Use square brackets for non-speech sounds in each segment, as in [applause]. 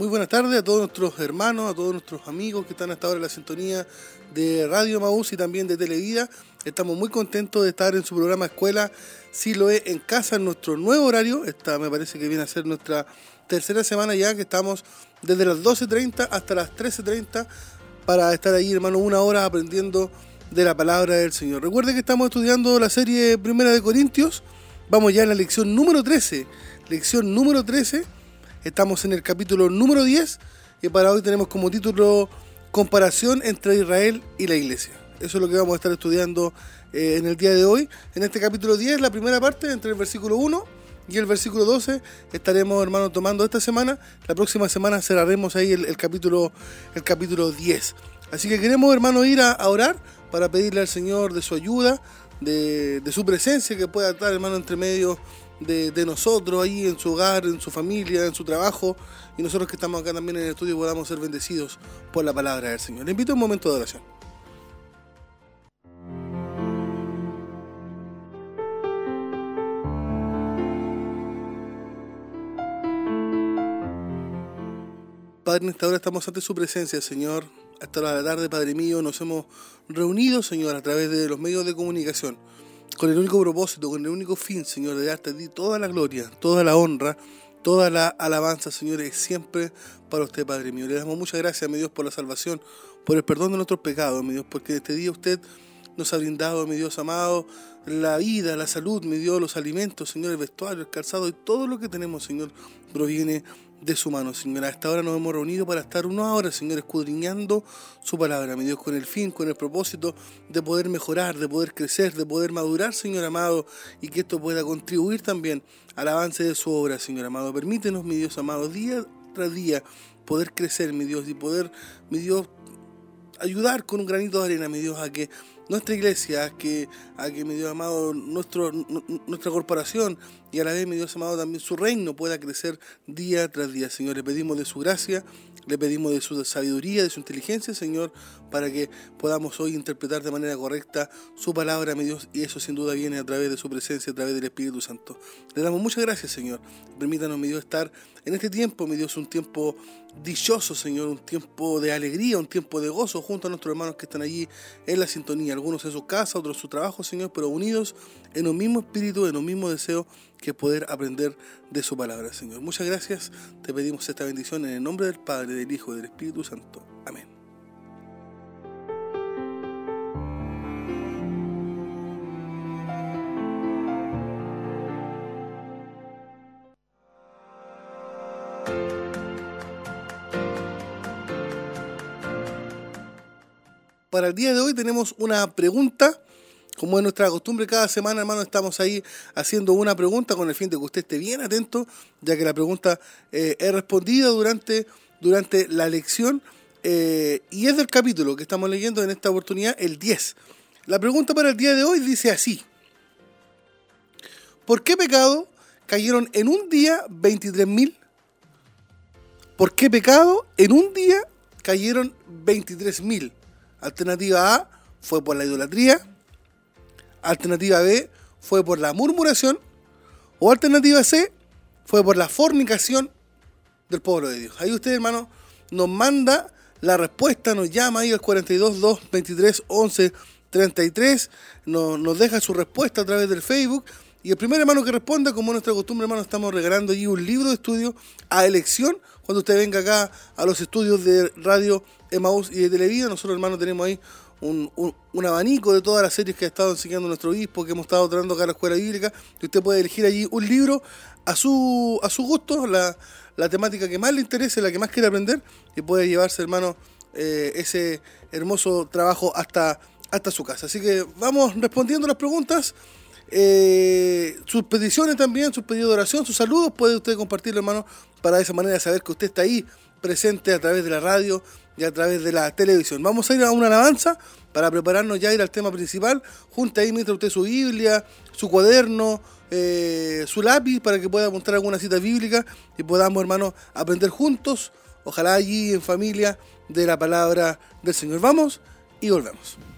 Muy buenas tardes a todos nuestros hermanos, a todos nuestros amigos que están hasta ahora en la sintonía de Radio Maús y también de Televida. Estamos muy contentos de estar en su programa Escuela Si lo es en casa en nuestro nuevo horario. Esta me parece que viene a ser nuestra tercera semana ya que estamos desde las 12.30 hasta las 13.30 para estar ahí, hermano, una hora aprendiendo de la palabra del Señor. Recuerde que estamos estudiando la serie Primera de Corintios. Vamos ya en la lección número 13. Lección número 13 Estamos en el capítulo número 10 y para hoy tenemos como título Comparación entre Israel y la Iglesia. Eso es lo que vamos a estar estudiando eh, en el día de hoy. En este capítulo 10, la primera parte, entre el versículo 1 y el versículo 12, estaremos, hermanos, tomando esta semana. La próxima semana cerraremos ahí el, capítulo, el capítulo 10. Así que queremos, hermanos, ir a, orar para pedirle al Señor de su ayuda, de, de su presencia que pueda estar, hermano, entre medio de, nosotros ahí en su hogar, en su familia, en su trabajo, y nosotros que estamos acá también en el estudio podamos ser bendecidos por la palabra del Señor. Le invito a un momento de oración. Padre, en esta hora estamos ante su presencia, Señor. Hasta la tarde, Padre mío, nos hemos reunido, Señor, a través de los medios de comunicación con el único propósito, con el único fin, Señor, de darte a ti toda la gloria, toda la honra, toda la alabanza, Señor, es siempre para usted, Padre mío. Le damos muchas gracias, mi Dios, por la salvación, por el perdón de nuestros pecados, mi Dios, porque este día usted nos ha brindado, mi Dios amado, la vida, la salud, mi Dios, los alimentos, Señor, el vestuario, el calzado y todo lo que tenemos, Señor, proviene de su mano, Señor. A esta hora nos hemos reunido para estar una hora, Señor, escudriñando su palabra, mi Dios, con el fin, con el propósito de poder mejorar, de poder crecer, de poder madurar, Señor amado, y que esto pueda contribuir también al avance de su obra, Señor amado. Permítenos, mi Dios amado, día tras día poder crecer, mi Dios, y poder, mi Dios, ayudar con un granito de arena, mi Dios, a que nuestra iglesia, que, a que mi Dios amado, nuestro, nuestra corporación y a la vez, mi Dios amado, también su reino pueda crecer día tras día. Señor, le pedimos de su gracia, le pedimos de su sabiduría, de su inteligencia, Señor, para que podamos hoy interpretar de manera correcta su palabra, mi Dios, y eso sin duda viene a través de su presencia, a través del Espíritu Santo. Le damos muchas gracias, Señor. Permítanos, mi Dios, estar en este tiempo, mi Dios, un tiempo dichoso, Señor, un tiempo de alegría, un tiempo de gozo junto a nuestros hermanos que están allí en la sintonía, algunos en su casa, otros en su trabajo, Señor, pero unidos en un mismo espíritu, en un mismo deseo que poder aprender de su palabra, Señor. Muchas gracias, te pedimos esta bendición en el nombre del Padre, del Hijo y del Espíritu Santo. Amén. Para el día de hoy tenemos una pregunta como es nuestra costumbre, cada semana, hermano, estamos ahí haciendo una pregunta con el fin de que usted esté bien atento, ya que la pregunta eh, es respondida durante, durante la lección eh, y es del capítulo que estamos leyendo en esta oportunidad, el 10. La pregunta para el día de hoy dice así. ¿Por qué pecado cayeron en un día 23.000? ¿Por qué pecado en un día cayeron 23.000? Alternativa A fue por la idolatría. Alternativa B fue por la murmuración. O alternativa C fue por la fornicación del pueblo de Dios. Ahí usted, hermano, nos manda la respuesta, nos llama ahí al 42 2 23 11 33, nos, nos deja su respuesta a través del Facebook. Y el primer hermano que responda, como nuestra costumbre, hermano, estamos regalando allí un libro de estudio a elección cuando usted venga acá a los estudios de radio Emaús y de Televida. Nosotros, hermano, tenemos ahí un, abanico de todas las series que ha estado enseñando nuestro obispo, que hemos estado tratando acá en la escuela bíblica, y usted puede elegir allí un libro a su, a su gusto, la, temática que más le interese, la que más quiere aprender, y puede llevarse, hermano, eh, ese hermoso trabajo hasta, hasta su casa. Así que vamos respondiendo las preguntas. Eh, sus peticiones también, sus pedidos de oración, sus saludos, puede usted compartirlo, hermano, para de esa manera saber que usted está ahí presente a través de la radio, y a través de la televisión. Vamos a ir a una alabanza para prepararnos ya a ir al tema principal. Junta ahí mientras usted su Biblia, su cuaderno, eh, su lápiz para que pueda apuntar alguna cita bíblica y podamos, hermanos, aprender juntos ojalá allí en familia, de la palabra del Señor. Vamos y volvemos.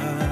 sky.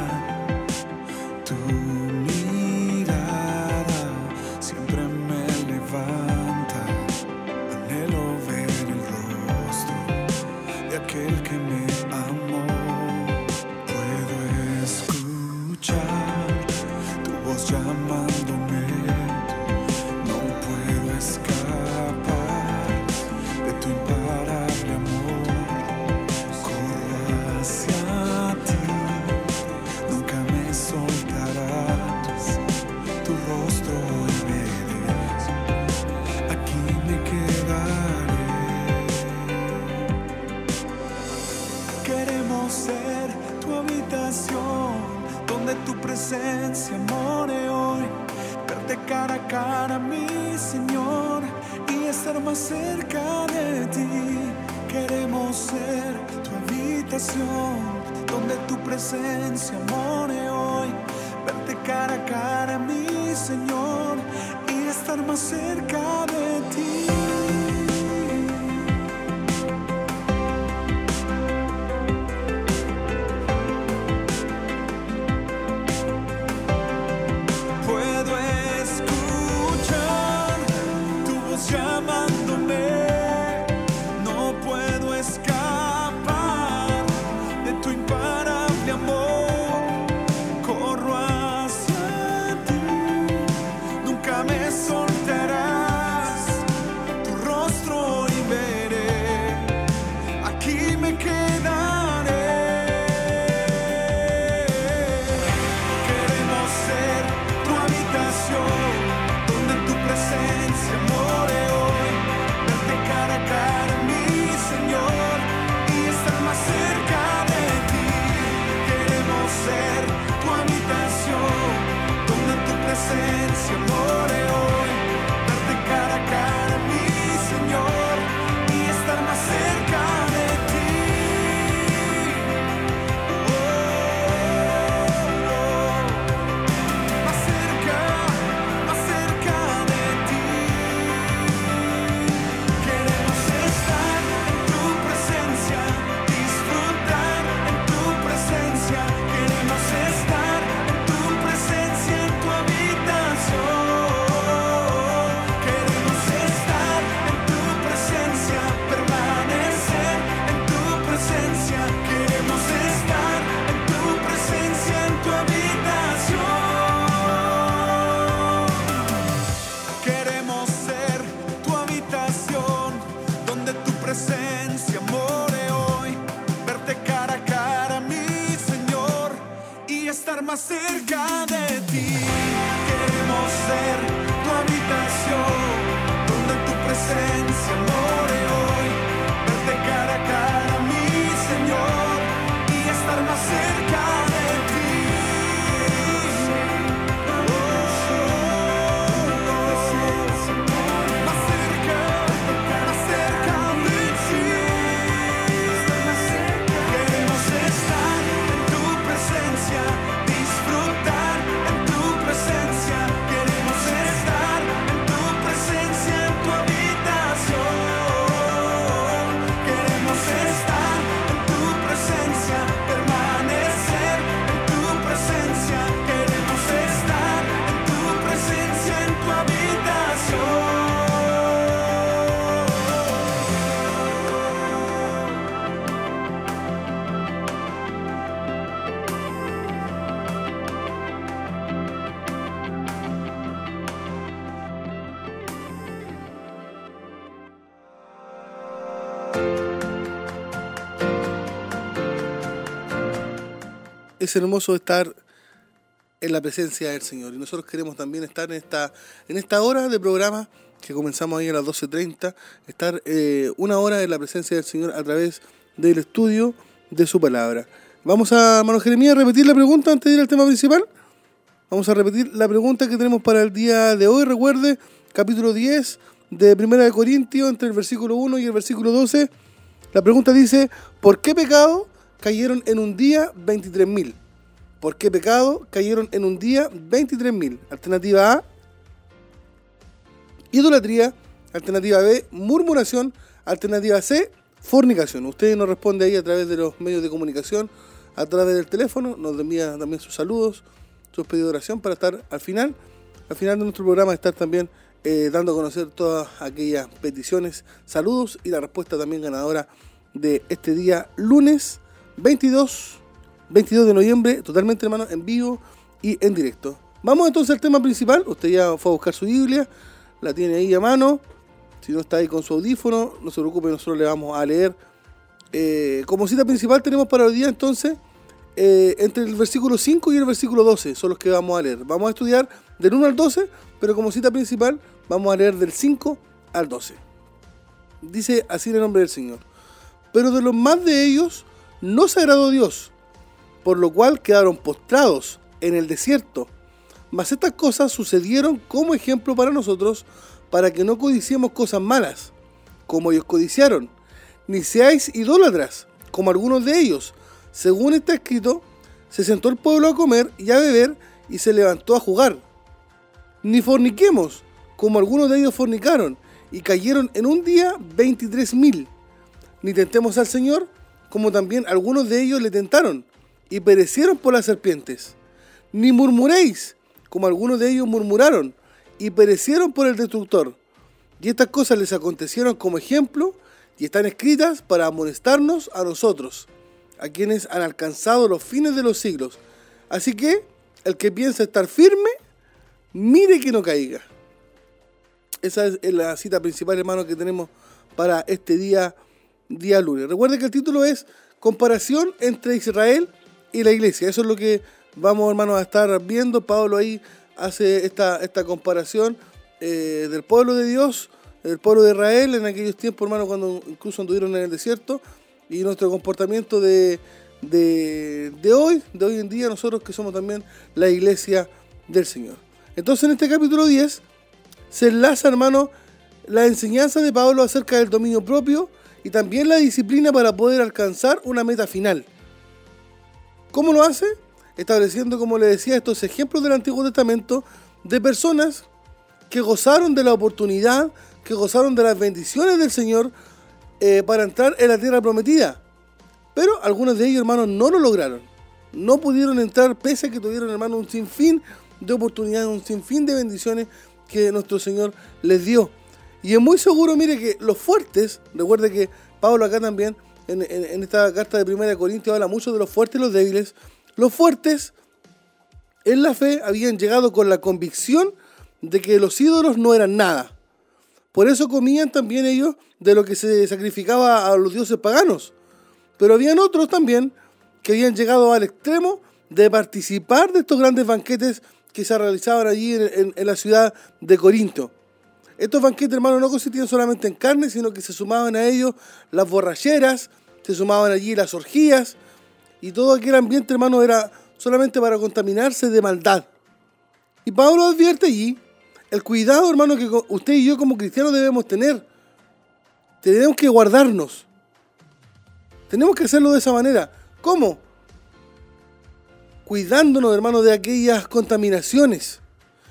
Es hermoso estar en la presencia del Señor. Y nosotros queremos también estar en esta, en esta hora de programa que comenzamos ahí a las 12.30, estar eh, una hora en la presencia del Señor a través del estudio de su palabra. Vamos a, hermano Jeremías, repetir la pregunta antes de ir al tema principal. Vamos a repetir la pregunta que tenemos para el día de hoy. Recuerde, capítulo 10 de Primera de Corintios, entre el versículo 1 y el versículo 12. La pregunta dice, ¿por qué pecado cayeron en un día 23.000? ¿Por qué pecado cayeron en un día 23.000? Alternativa A, idolatría. Alternativa B, murmuración. Alternativa C, fornicación. Usted nos responde ahí a través de los medios de comunicación a través del teléfono, nos envía también sus saludos, sus pedidos de oración para estar al final, al final de nuestro programa, estar también eh, dando a conocer todas aquellas peticiones, saludos y la respuesta también ganadora de este día lunes 22, 22 de noviembre, totalmente hermano, en vivo y en directo. Vamos entonces al tema principal, usted ya fue a buscar su Biblia, la tiene ahí a mano, si no está ahí con su audífono, no se preocupe, nosotros le vamos a leer eh, como cita principal tenemos para hoy día entonces eh, entre el versículo 5 y el versículo 12, son los que vamos a leer. Vamos a estudiar del 1 al 12, pero como cita principal vamos a leer del 5 al 12. Dice así el nombre del Señor. Pero de los más de ellos no se agradó Dios, por lo cual quedaron postrados en el desierto. Mas estas cosas sucedieron como ejemplo para nosotros, para que no codiciemos cosas malas, como ellos codiciaron ni seáis idólatras, como algunos de ellos. Según está escrito, se sentó el pueblo a comer y a beber y se levantó a jugar. Ni forniquemos, como algunos de ellos fornicaron, y cayeron en un día veintitrés mil. Ni tentemos al Señor, como también algunos de ellos le tentaron, y perecieron por las serpientes. Ni murmuréis, como algunos de ellos murmuraron, y perecieron por el destructor. Y estas cosas les acontecieron como ejemplo y están escritas para amonestarnos a nosotros, a quienes han alcanzado los fines de los siglos. Así que el que piensa estar firme, mire que no caiga. Esa es la cita principal, hermano, que tenemos para este día, día lunes. Recuerde que el título es Comparación entre Israel y la iglesia. Eso es lo que vamos, hermanos, a estar viendo. Pablo ahí hace esta, esta comparación eh, del pueblo de Dios el pueblo de Israel en aquellos tiempos, hermano, cuando incluso anduvieron en el desierto, y nuestro comportamiento de, de, hoy, de hoy en día, nosotros que somos también la iglesia del Señor. Entonces, en este capítulo 10 se enlaza, hermano, la enseñanza de Pablo acerca del dominio propio y también la disciplina para poder alcanzar una meta final. ¿Cómo lo hace? Estableciendo, como le decía, estos ejemplos del Antiguo Testamento de personas que gozaron de la oportunidad que gozaron de las bendiciones del Señor eh, para entrar en la tierra prometida. Pero algunos de ellos, hermanos, no lo lograron. No pudieron entrar pese a que tuvieron, hermanos, un sinfín de oportunidades, un sinfín de bendiciones que nuestro Señor les dio. Y es muy seguro, mire, que los fuertes, recuerde que Pablo acá también, en, esta carta de 1 Corintios, habla mucho de los fuertes y los débiles. Los fuertes en la fe habían llegado con la convicción de que los ídolos no eran nada. Por eso comían también ellos de lo que se sacrificaba a los dioses paganos. Pero habían otros también que habían llegado al extremo de participar de estos grandes banquetes que se realizaban allí en, la ciudad de Corinto. Estos banquetes, hermanos, no consistían solamente en carne, sino que se sumaban a ellos las borracheras, se sumaban allí las orgías, y todo aquel ambiente, hermano, era solamente para contaminarse de maldad. Y Pablo advierte allí el cuidado, hermano, que usted y yo como cristianos debemos tener. Tenemos que guardarnos. Tenemos que hacerlo de esa manera. ¿Cómo? Cuidándonos, hermano, de aquellas contaminaciones.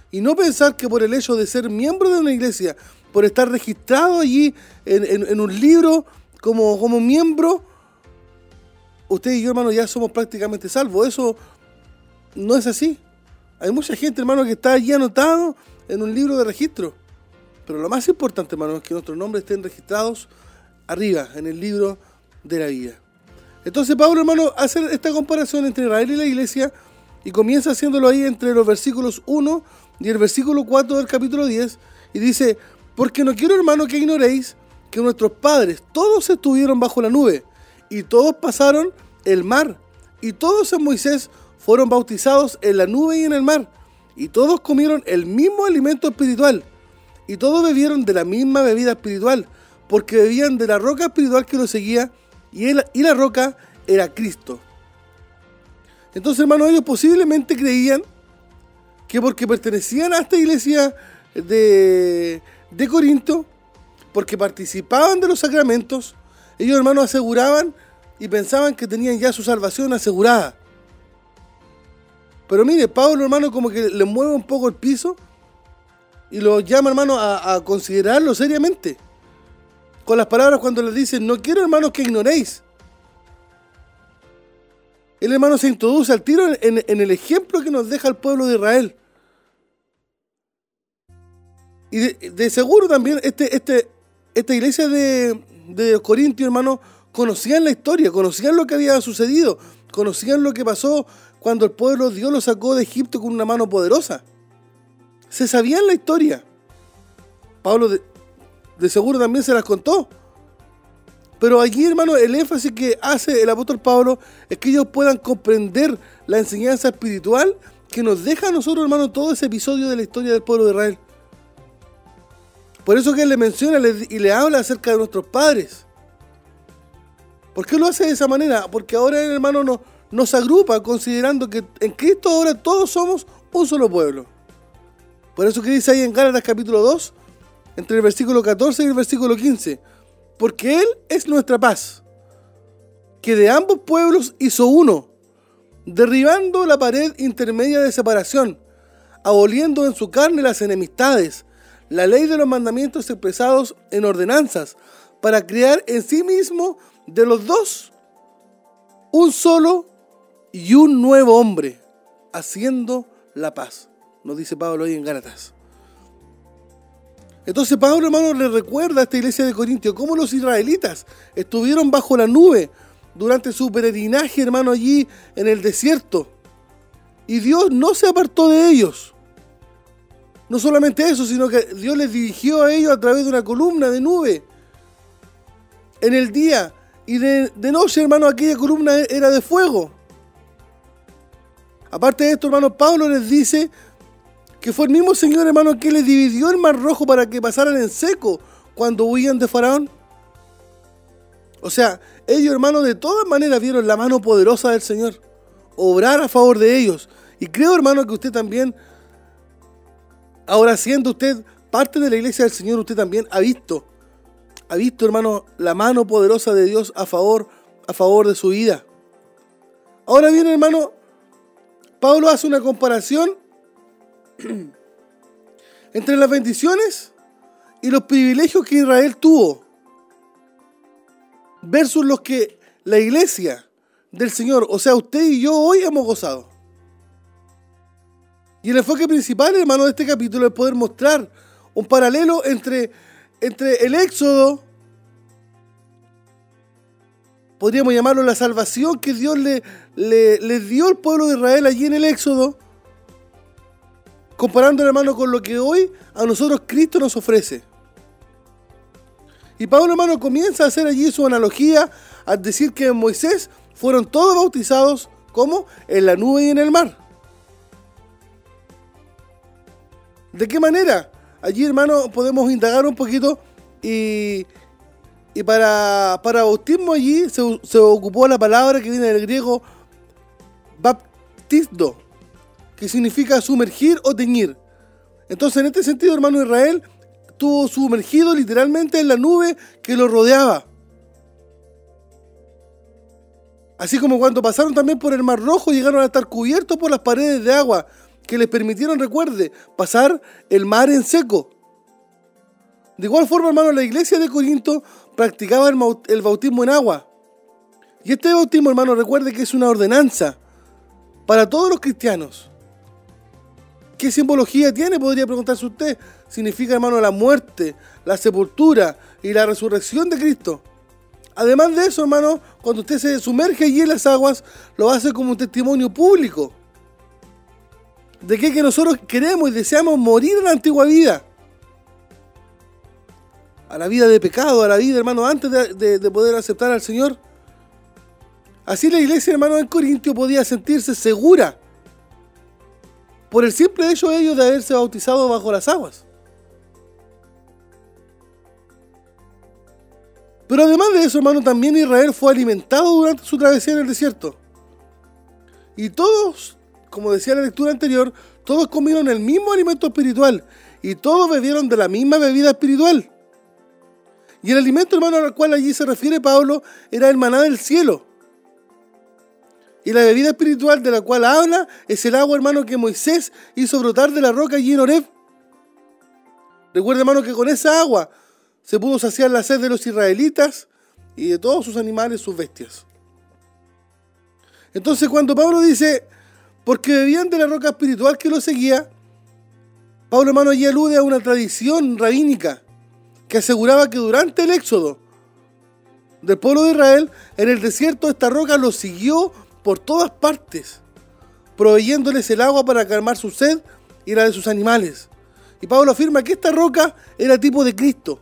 Y no pensar que por el hecho de ser miembro de una iglesia, por estar registrado allí en, un libro como, como miembro, usted y yo, hermano, ya somos prácticamente salvos. Eso no es así. Hay mucha gente, hermano, que está allí anotado en un libro de registro. Pero lo más importante, hermano, es que nuestros nombres estén registrados arriba, en el libro de la vida. Entonces Pablo, hermano, hace esta comparación entre Israel y la iglesia y comienza haciéndolo ahí entre los versículos 1 y el versículo 4 del capítulo 10 y dice, porque no quiero, hermano, que ignoréis que nuestros padres todos estuvieron bajo la nube y todos pasaron el mar y todos en Moisés fueron bautizados en la nube y en el mar y todos comieron el mismo alimento espiritual, y todos bebieron de la misma bebida espiritual, porque bebían de la roca espiritual que los seguía, y, él, y la roca era Cristo. Entonces, hermanos, ellos posiblemente creían que porque pertenecían a esta iglesia de, Corinto, porque participaban de los sacramentos, ellos, hermanos, aseguraban y pensaban que tenían ya su salvación asegurada. Pero mire, Pablo, hermano, como que le mueve un poco el piso y lo llama, hermano, a considerarlo seriamente. Con las palabras cuando les dice, no quiero, hermanos, que ignoréis el hermano se introduce al tiro en, el ejemplo que nos deja el pueblo de Israel. Y de, seguro también este, este, esta iglesia de, de Corintios, hermano, conocían la historia, conocían lo que había sucedido, conocían lo que pasó cuando el pueblo Dios lo sacó de Egipto con una mano poderosa. Se sabían la historia. Pablo de seguro también se las contó. Pero allí, hermano, el énfasis que hace el apóstol Pablo es que ellos puedan comprender la enseñanza espiritual que nos deja a nosotros, hermano, todo ese episodio de la historia del pueblo de Israel. Por eso que él le menciona y le habla acerca de nuestros padres. ¿Por qué lo hace de esa manera? Porque ahora hermano nos, nos agrupa considerando que en Cristo ahora todos somos un solo pueblo. Por eso que dice ahí en Gálatas capítulo 2, entre el versículo 14 y el versículo 15 porque Él es nuestra paz, que de ambos pueblos hizo uno, derribando la pared intermedia de separación, aboliendo en su carne las enemistades, la ley de los mandamientos expresados en ordenanzas, para crear en sí mismo de los dos un solo y un nuevo hombre, haciendo la paz. Nos dice Pablo hoy en Gálatas. Entonces Pablo, hermano, le recuerda a esta iglesia de Corintio cómo los israelitas estuvieron bajo la nube durante su peregrinaje, hermano, allí en el desierto. Y Dios no se apartó de ellos. No solamente eso, sino que Dios les dirigió a ellos a través de una columna de nube. En el día y de, de noche, hermano, aquella columna era de fuego. Aparte de esto, hermano, Pablo les dice que fue el mismo Señor, hermano, que les dividió el mar rojo para que pasaran en seco cuando huían de Faraón. O sea, ellos, hermano, de todas maneras vieron la mano poderosa del Señor obrar a favor de ellos. Y creo, hermano, que usted también, ahora siendo usted parte de la iglesia del Señor, usted también ha visto, ha visto, hermano, la mano poderosa de Dios a favor, a favor de su vida. Ahora bien, hermano, Pablo hace una comparación [clears throat] entre las bendiciones y los privilegios que Israel tuvo versus los que la iglesia del Señor, o sea, usted y yo hoy hemos gozado. Y el enfoque principal, hermano, de este capítulo es poder mostrar un paralelo entre, entre el éxodo, podríamos llamarlo la salvación que Dios le, le, le dio al pueblo de Israel allí en el éxodo, comparando hermano con lo que hoy a nosotros Cristo nos ofrece. Y Pablo hermano comienza a hacer allí su analogía al decir que en Moisés fueron todos bautizados como en la nube y en el mar. ¿De qué manera? Allí hermano podemos indagar un poquito y, y para, para bautismo allí se, ocupó la palabra que viene del griego baptismo que significa sumergir o teñir. Entonces, en este sentido, hermano Israel, estuvo sumergido literalmente en la nube que lo rodeaba. Así como cuando pasaron también por el Mar Rojo, llegaron a estar cubiertos por las paredes de agua que les permitieron, recuerde, pasar el mar en seco. De igual forma, hermano, la iglesia de Corinto practicaba el bautismo en agua. Y este bautismo, hermano, recuerde que es una ordenanza para todos los cristianos. ¿Qué simbología tiene? Podría preguntarse usted. Significa, hermano, la muerte, la sepultura y la resurrección de Cristo. Además de eso, hermano, cuando usted se sumerge allí en las aguas, lo hace como un testimonio público. De que, que nosotros queremos y deseamos morir en la antigua vida. A la vida de pecado, a la vida, hermano, antes de, de poder aceptar al Señor. Así la iglesia, hermano, en Corintio podía sentirse segura por el simple hecho de ellos de haberse bautizado bajo las aguas. Pero además de eso, hermano, también Israel fue alimentado durante su travesía en el desierto. Y todos, como decía la lectura anterior, todos comieron el mismo alimento espiritual y todos bebieron de la misma bebida espiritual. Y el alimento, hermano, al cual allí se refiere Pablo, era el maná del cielo. Y la bebida espiritual de la cual habla es el agua, hermano, que Moisés hizo brotar de la roca allí en Oreb. Recuerda, hermano, que con esa agua se pudo saciar la sed de los israelitas y de todos sus animales, sus bestias. Entonces, cuando Pablo dice, porque bebían de la roca espiritual que lo seguía, Pablo, hermano, allí alude a una tradición rabínica que aseguraba que durante el éxodo del pueblo de Israel, en el desierto esta roca los siguió por todas partes, proveyéndoles el agua para calmar su sed y la de sus animales. Y Pablo afirma que esta roca era tipo de Cristo.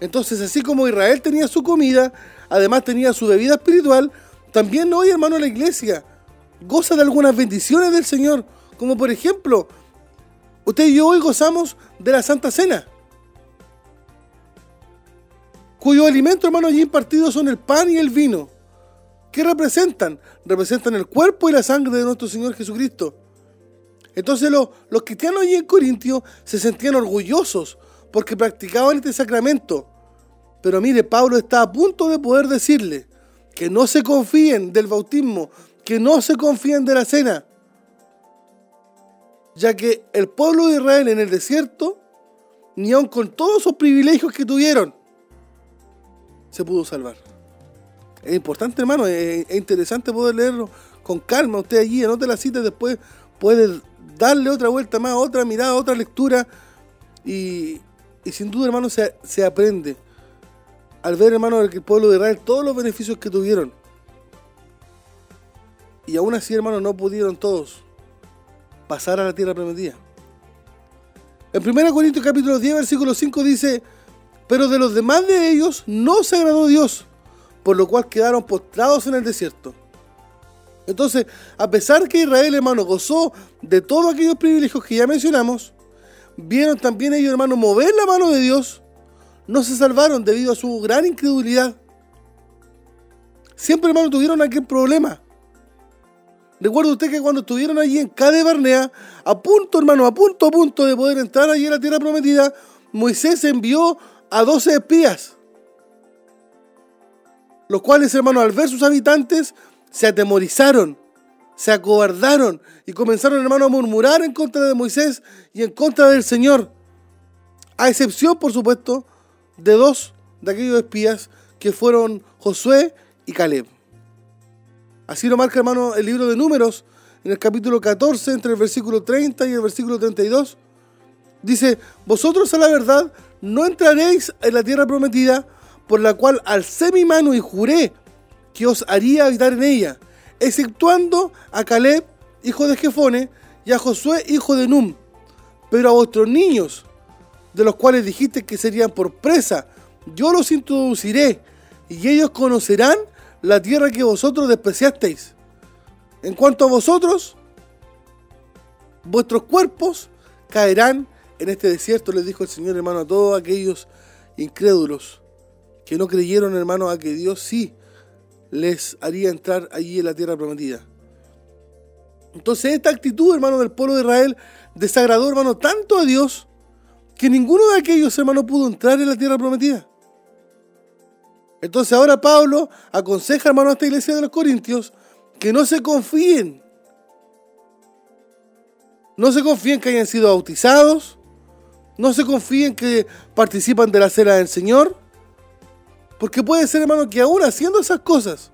Entonces, así como Israel tenía su comida, además tenía su bebida espiritual, también hoy, hermano, la iglesia goza de algunas bendiciones del Señor, como por ejemplo, usted y yo hoy gozamos de la Santa Cena, cuyo alimento, hermano, allí impartido son el pan y el vino. ¿Qué representan? Representan el cuerpo y la sangre de nuestro Señor Jesucristo. Entonces los, los cristianos allí en Corintio se sentían orgullosos porque practicaban este sacramento. Pero mire, Pablo está a punto de poder decirle que no se confíen del bautismo, que no se confíen de la cena, ya que el pueblo de Israel en el desierto, ni aun con todos esos privilegios que tuvieron, se pudo salvar. Es importante, hermano, es, interesante poder leerlo con calma. Usted allí anote la cita, después puede darle otra vuelta más, otra mirada, otra lectura. Y, sin duda, hermano, se, se aprende al ver, hermano, el pueblo de Israel todos los beneficios que tuvieron. Y aún así, hermano, no pudieron todos pasar a la tierra prometida. En 1 Corintios capítulo 10, versículo 5 dice, pero de los demás de ellos no se agradó Dios, por lo cual quedaron postrados en el desierto. Entonces, a pesar que Israel, hermano, gozó de todos aquellos privilegios que ya mencionamos, vieron también ellos, hermano, mover la mano de Dios, no se salvaron debido a su gran incredulidad. Siempre, hermano, tuvieron aquel problema. Recuerda usted que cuando estuvieron allí en Cade Barnea, a punto, hermano, a punto, a punto de poder entrar allí en la tierra prometida, Moisés envió a doce espías los cuales, hermanos, al ver sus habitantes, se atemorizaron, se acobardaron y comenzaron, hermanos, a murmurar en contra de Moisés y en contra del Señor. A excepción, por supuesto, de dos de aquellos espías que fueron Josué y Caleb. Así lo marca, hermano, el libro de Números, en el capítulo 14, entre el versículo 30 y el versículo 32. Dice, vosotros a la verdad no entraréis en la tierra prometida, por la cual alcé mi mano y juré que os haría habitar en ella, exceptuando a Caleb, hijo de Jefone, y a Josué, hijo de Num. Pero a vuestros niños, de los cuales dijiste que serían por presa, yo los introduciré, y ellos conocerán la tierra que vosotros despreciasteis. En cuanto a vosotros, vuestros cuerpos caerán en este desierto, les dijo el Señor hermano a todos aquellos incrédulos que no creyeron, hermano, a que Dios sí les haría entrar allí en la tierra prometida. Entonces esta actitud, hermano, del pueblo de Israel desagradó, hermano, tanto a Dios que ninguno de aquellos, hermano, pudo entrar en la tierra prometida. Entonces ahora Pablo aconseja, hermano, a esta iglesia de los Corintios que no se confíen. No se confíen que hayan sido bautizados. No se confíen que participan de la cena del Señor. Porque puede ser, hermano, que aún haciendo esas cosas,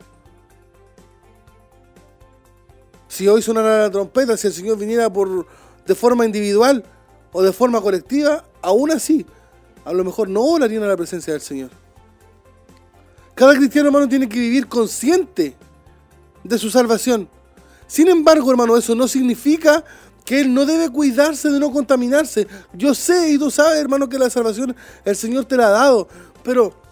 si hoy sonara la trompeta, si el Señor viniera por, de forma individual o de forma colectiva, aún así, a lo mejor no orarían a la presencia del Señor. Cada cristiano, hermano, tiene que vivir consciente de su salvación. Sin embargo, hermano, eso no significa que él no debe cuidarse de no contaminarse. Yo sé y tú sabes, hermano, que la salvación el Señor te la ha dado, pero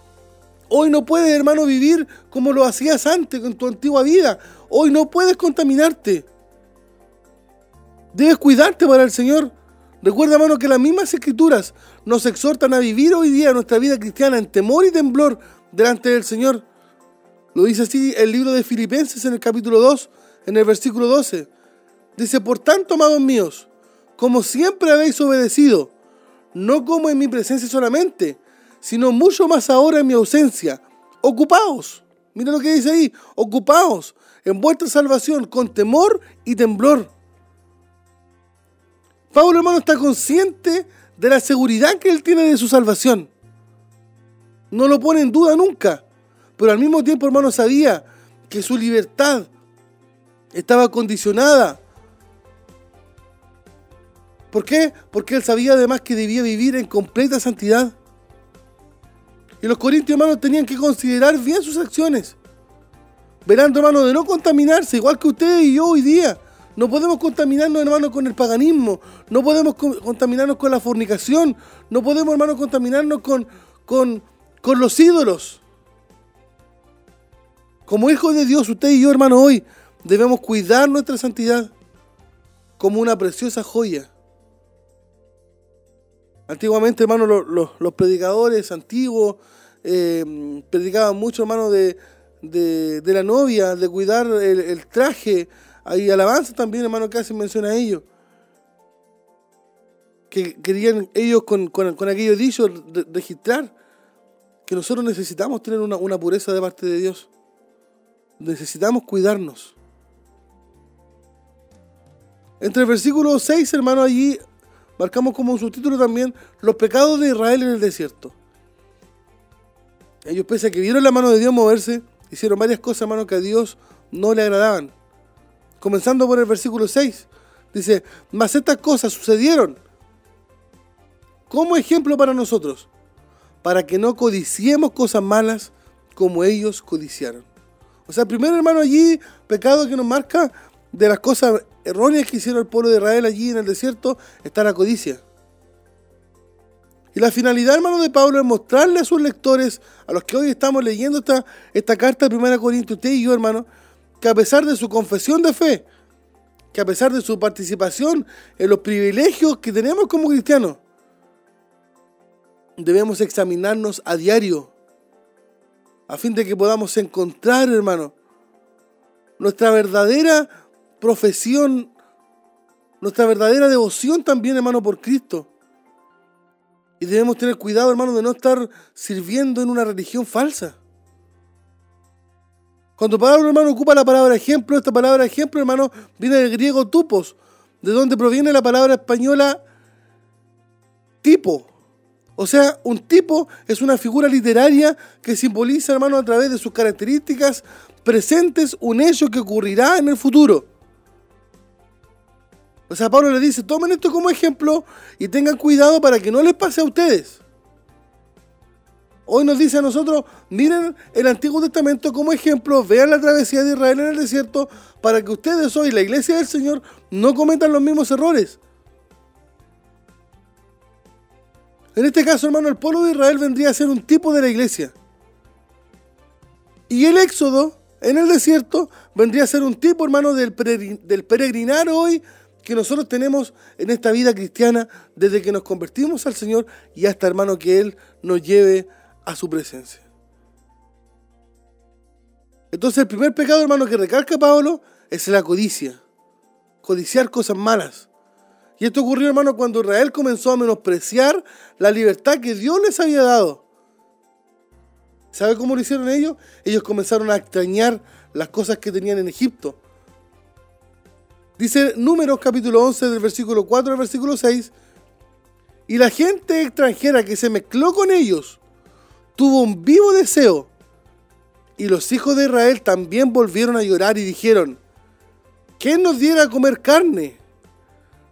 Hoy no puedes, hermano, vivir como lo hacías antes con tu antigua vida. Hoy no puedes contaminarte. Debes cuidarte para el Señor. Recuerda, hermano, que las mismas escrituras nos exhortan a vivir hoy día nuestra vida cristiana en temor y temblor delante del Señor. Lo dice así el libro de Filipenses en el capítulo 2, en el versículo 12. Dice, por tanto, amados míos, como siempre habéis obedecido, no como en mi presencia solamente, sino mucho más ahora en mi ausencia, ocupaos. Mira lo que dice ahí, ocupaos en vuestra salvación con temor y temblor. Pablo, hermano, está consciente de la seguridad que él tiene de su salvación. No lo pone en duda nunca. Pero al mismo tiempo, hermano, sabía que su libertad estaba condicionada. ¿Por qué? Porque él sabía además que debía vivir en completa santidad. Y los corintios, hermanos, tenían que considerar bien sus acciones. Verán, hermano, de no contaminarse, igual que ustedes y yo hoy día. No podemos contaminarnos, hermano, con el paganismo. No podemos contaminarnos con la fornicación. No podemos, hermano, contaminarnos con, con, con los ídolos. Como hijos de Dios, usted y yo, hermano, hoy debemos cuidar nuestra santidad como una preciosa joya. Antiguamente, hermano, los, predicadores antiguos eh, predicaban mucho, hermano, de, la novia, de cuidar el, traje. Hay alabanza también, hermano, que hacen mención a ello. Que querían ellos con, con, con aquello registrar que nosotros necesitamos tener una, una pureza de parte de Dios necesitamos cuidarnos. Entre el versículo 6, hermano, allí marcamos como un subtítulo también los pecados de Israel en el desierto. Ellos, pese a que vieron la mano de Dios moverse, hicieron varias cosas, hermano, que a Dios no le agradaban. Comenzando por el versículo 6, dice, mas estas cosas sucedieron como ejemplo para nosotros, para que no codiciemos cosas malas como ellos codiciaron. O sea, primero hermano allí, pecado que nos marca de las cosas erróneas que hicieron el pueblo de Israel allí en el desierto, está la codicia. Y la finalidad, hermano, de Pablo es mostrarle a sus lectores, a los que hoy estamos leyendo esta, carta de 1 Corintios, usted y yo, hermano, que a pesar de su confesión de fe, que a pesar de su participación en los privilegios que tenemos como cristianos, debemos examinarnos a diario a fin de que podamos encontrar, hermano, nuestra verdadera profesión, nuestra verdadera devoción también, hermano, por Cristo. Y debemos tener cuidado, hermano, de no estar sirviendo en una religión falsa. Cuando Pablo, hermano, ocupa la palabra ejemplo, esta palabra ejemplo, hermano, viene del griego tupos, de donde proviene la palabra española tipo. O sea, un tipo es una figura literaria que simboliza, hermano, a través de sus características presentes un hecho que ocurrirá en el futuro. O sea, Pablo le dice, tomen esto como ejemplo y tengan cuidado para que no les pase a ustedes. Hoy nos dice a nosotros, miren el Antiguo Testamento como ejemplo, vean la travesía de Israel en el desierto, para que ustedes hoy, la iglesia del Señor, no cometan los mismos errores. En este caso, hermano, el pueblo de Israel vendría a ser un tipo de la iglesia. Y el éxodo en el desierto vendría a ser un tipo, hermano, del, peregrinar hoy que nosotros tenemos en esta vida cristiana desde que nos convertimos al Señor y hasta, hermano, que Él nos lleve a su presencia. Entonces el primer pecado, hermano, que recalca Pablo es la codicia. Codiciar cosas malas. Y esto ocurrió, hermano, cuando Israel comenzó a menospreciar la libertad que Dios les había dado. ¿Sabe cómo lo hicieron ellos? Ellos comenzaron a extrañar las cosas que tenían en Egipto. Dice Números capítulo 11 del versículo 4 al versículo 6. Y la gente extranjera que se mezcló con ellos tuvo un vivo deseo. Y los hijos de Israel también volvieron a llorar y dijeron, ¿quién nos diera a comer carne?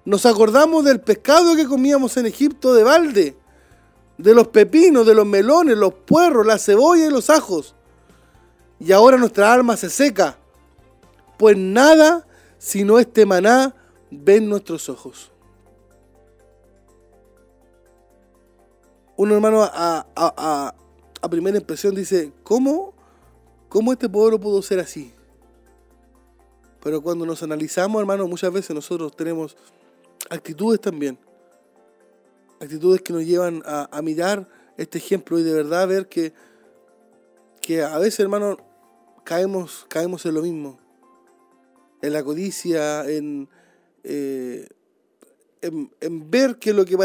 Nos acordamos del pescado que comíamos en Egipto de balde, de los pepinos, de los melones, los puerros, la cebolla y los ajos. Y ahora nuestra alma se seca, pues nada sino este maná ven nuestros ojos. Un hermano a, primera impresión dice, ¿cómo, ¿cómo este pueblo pudo ser así? Pero cuando nos analizamos, hermano, muchas veces nosotros tenemos actitudes también actitudes que nos llevan a, mirar este ejemplo y de verdad ver que, que a veces, hermano, caemos, caemos en lo mismo. En la codicia, en, eh, en, ver que lo que,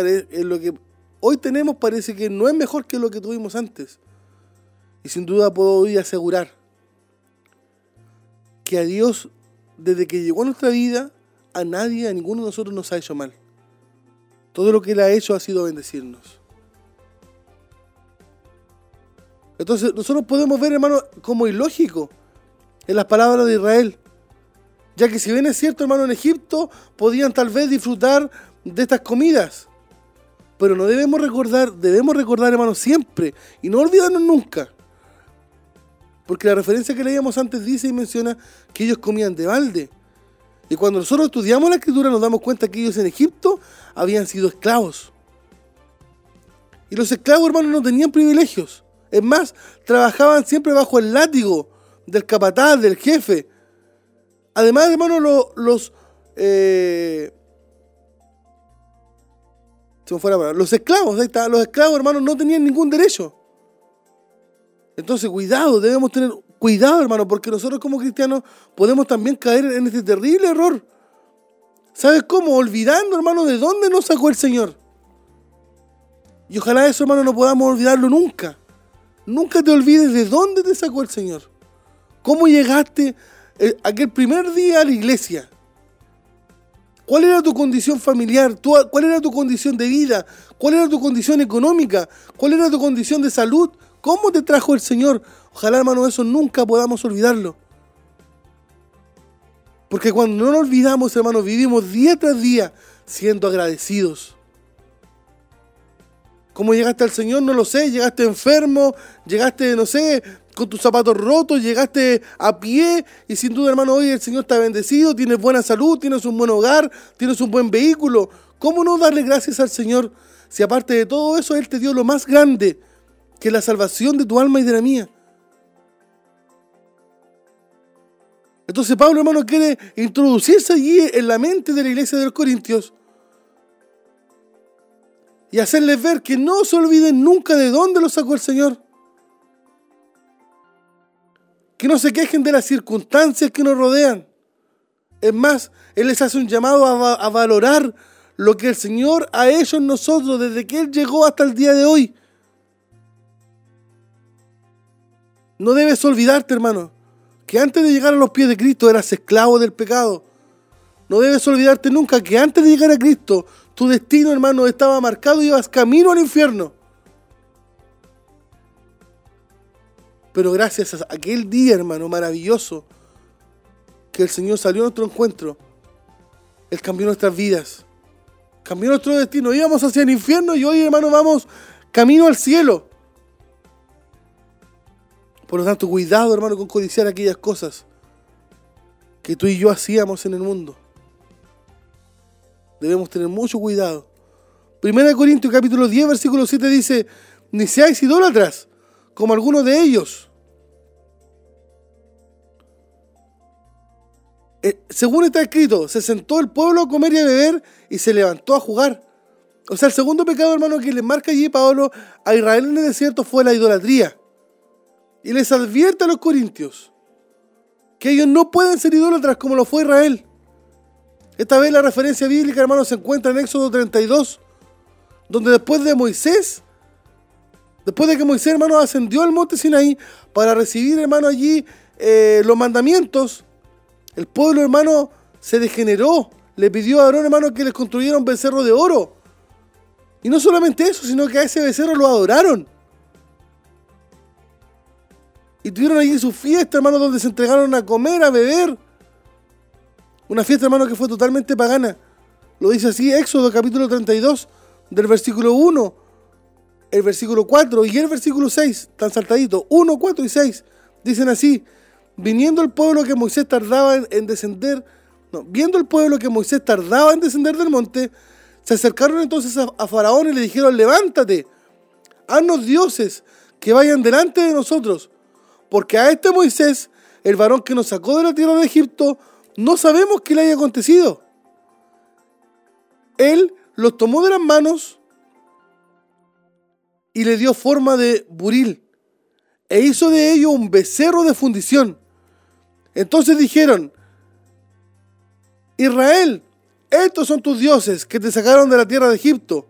lo que hoy tenemos parece que no es mejor que lo que tuvimos antes. Y sin duda puedo hoy asegurar que a Dios, desde que llegó a nuestra vida, a nadie, a ninguno de nosotros nos ha hecho mal. Todo lo que Él ha hecho ha sido bendecirnos. Entonces nosotros podemos ver, hermano, como ilógico en las palabras de Israel. Ya que si bien es cierto, hermano, en Egipto podían tal vez disfrutar de estas comidas. Pero no debemos recordar, debemos recordar, hermano, siempre y no olvidarnos nunca. Porque la referencia que leíamos antes dice y menciona que ellos comían de balde. Y cuando nosotros estudiamos la escritura nos damos cuenta que ellos en Egipto habían sido esclavos. Y los esclavos, hermanos, no tenían privilegios. Es más, trabajaban siempre bajo el látigo del capataz, del jefe. Además, hermanos, los, eh, los esclavos, ahí está, los esclavos, hermanos, no tenían ningún derecho. Entonces, cuidado, debemos tener cuidado, hermano, porque nosotros como cristianos podemos también caer en este terrible error. ¿Sabes cómo? Olvidando, hermano, de dónde nos sacó el Señor. Y ojalá eso, hermano, no podamos olvidarlo nunca. Nunca te olvides de dónde te sacó el Señor. ¿Cómo llegaste eh, aquel primer día a la iglesia? ¿Cuál era tu condición familiar? ¿Cuál era tu condición de vida? ¿Cuál era tu condición económica? ¿Cuál era tu condición de salud? ¿Cómo te trajo el Señor? Ojalá, hermano, eso nunca podamos olvidarlo. Porque cuando no lo olvidamos, hermano, vivimos día tras día siendo agradecidos. ¿Cómo llegaste al Señor? No lo sé. Llegaste enfermo, llegaste, no sé, con tus zapatos rotos, llegaste a pie y sin duda, hermano, hoy el Señor está bendecido, tienes buena salud, tienes un buen hogar, tienes un buen vehículo. ¿Cómo no darle gracias al Señor si aparte de todo eso Él te dio lo más grande, que la salvación de tu alma y de la mía? Entonces Pablo, hermano, quiere introducirse allí en la mente de la iglesia de los Corintios y hacerles ver que no se olviden nunca de dónde lo sacó el Señor. Que no se quejen de las circunstancias que nos rodean. Es más, Él les hace un llamado a, a valorar lo que el Señor ha hecho en nosotros desde que Él llegó hasta el día de hoy. No debes olvidarte, hermano, que antes de llegar a los pies de Cristo eras esclavo del pecado. No debes olvidarte nunca que antes de llegar a Cristo, tu destino, hermano, estaba marcado y ibas camino al infierno. Pero gracias a aquel día, hermano, maravilloso, que el Señor salió a nuestro encuentro, Él cambió nuestras vidas, cambió nuestro destino. Íbamos hacia el infierno y hoy, hermano, vamos camino al cielo. Por lo tanto, cuidado, hermano, con codiciar aquellas cosas que tú y yo hacíamos en el mundo. Debemos tener mucho cuidado. Primera de Corintios capítulo 10, versículo 7 dice, ni seáis idólatras, como algunos de ellos. Eh, según está escrito, se sentó el pueblo a comer y a beber y se levantó a jugar. O sea, el segundo pecado, hermano, que le marca allí Pablo a Israel en el desierto fue la idolatría y les advierte a los corintios que ellos no pueden ser idólatras como lo fue Israel. Esta vez la referencia bíblica, hermano, se encuentra en Éxodo 32, donde después de Moisés, después de que Moisés, hermano, ascendió al monte Sinaí para recibir, hermano, allí eh, los mandamientos, el pueblo, hermano, se degeneró. Le pidió a Aarón, hermano, que les construyera un becerro de oro. Y no solamente eso, sino que a ese becerro lo adoraron. Y tuvieron allí su fiesta, hermano, donde se entregaron a comer, a beber. Una fiesta, hermano, que fue totalmente pagana. Lo dice así Éxodo capítulo 32, del versículo 1, el versículo 4 y el versículo 6, tan saltadito. 1, 4 y 6. Dicen así, viniendo el pueblo que Moisés tardaba en, descender, no, viendo el pueblo que Moisés tardaba en descender del monte, se acercaron entonces a, a Faraón y le dijeron, levántate, haznos dioses que vayan delante de nosotros porque a este Moisés, el varón que nos sacó de la tierra de Egipto, no sabemos qué le haya acontecido. Él los tomó de las manos y le dio forma de buril, e hizo de ello un becerro de fundición. Entonces dijeron, Israel, estos son tus dioses que te sacaron de la tierra de Egipto.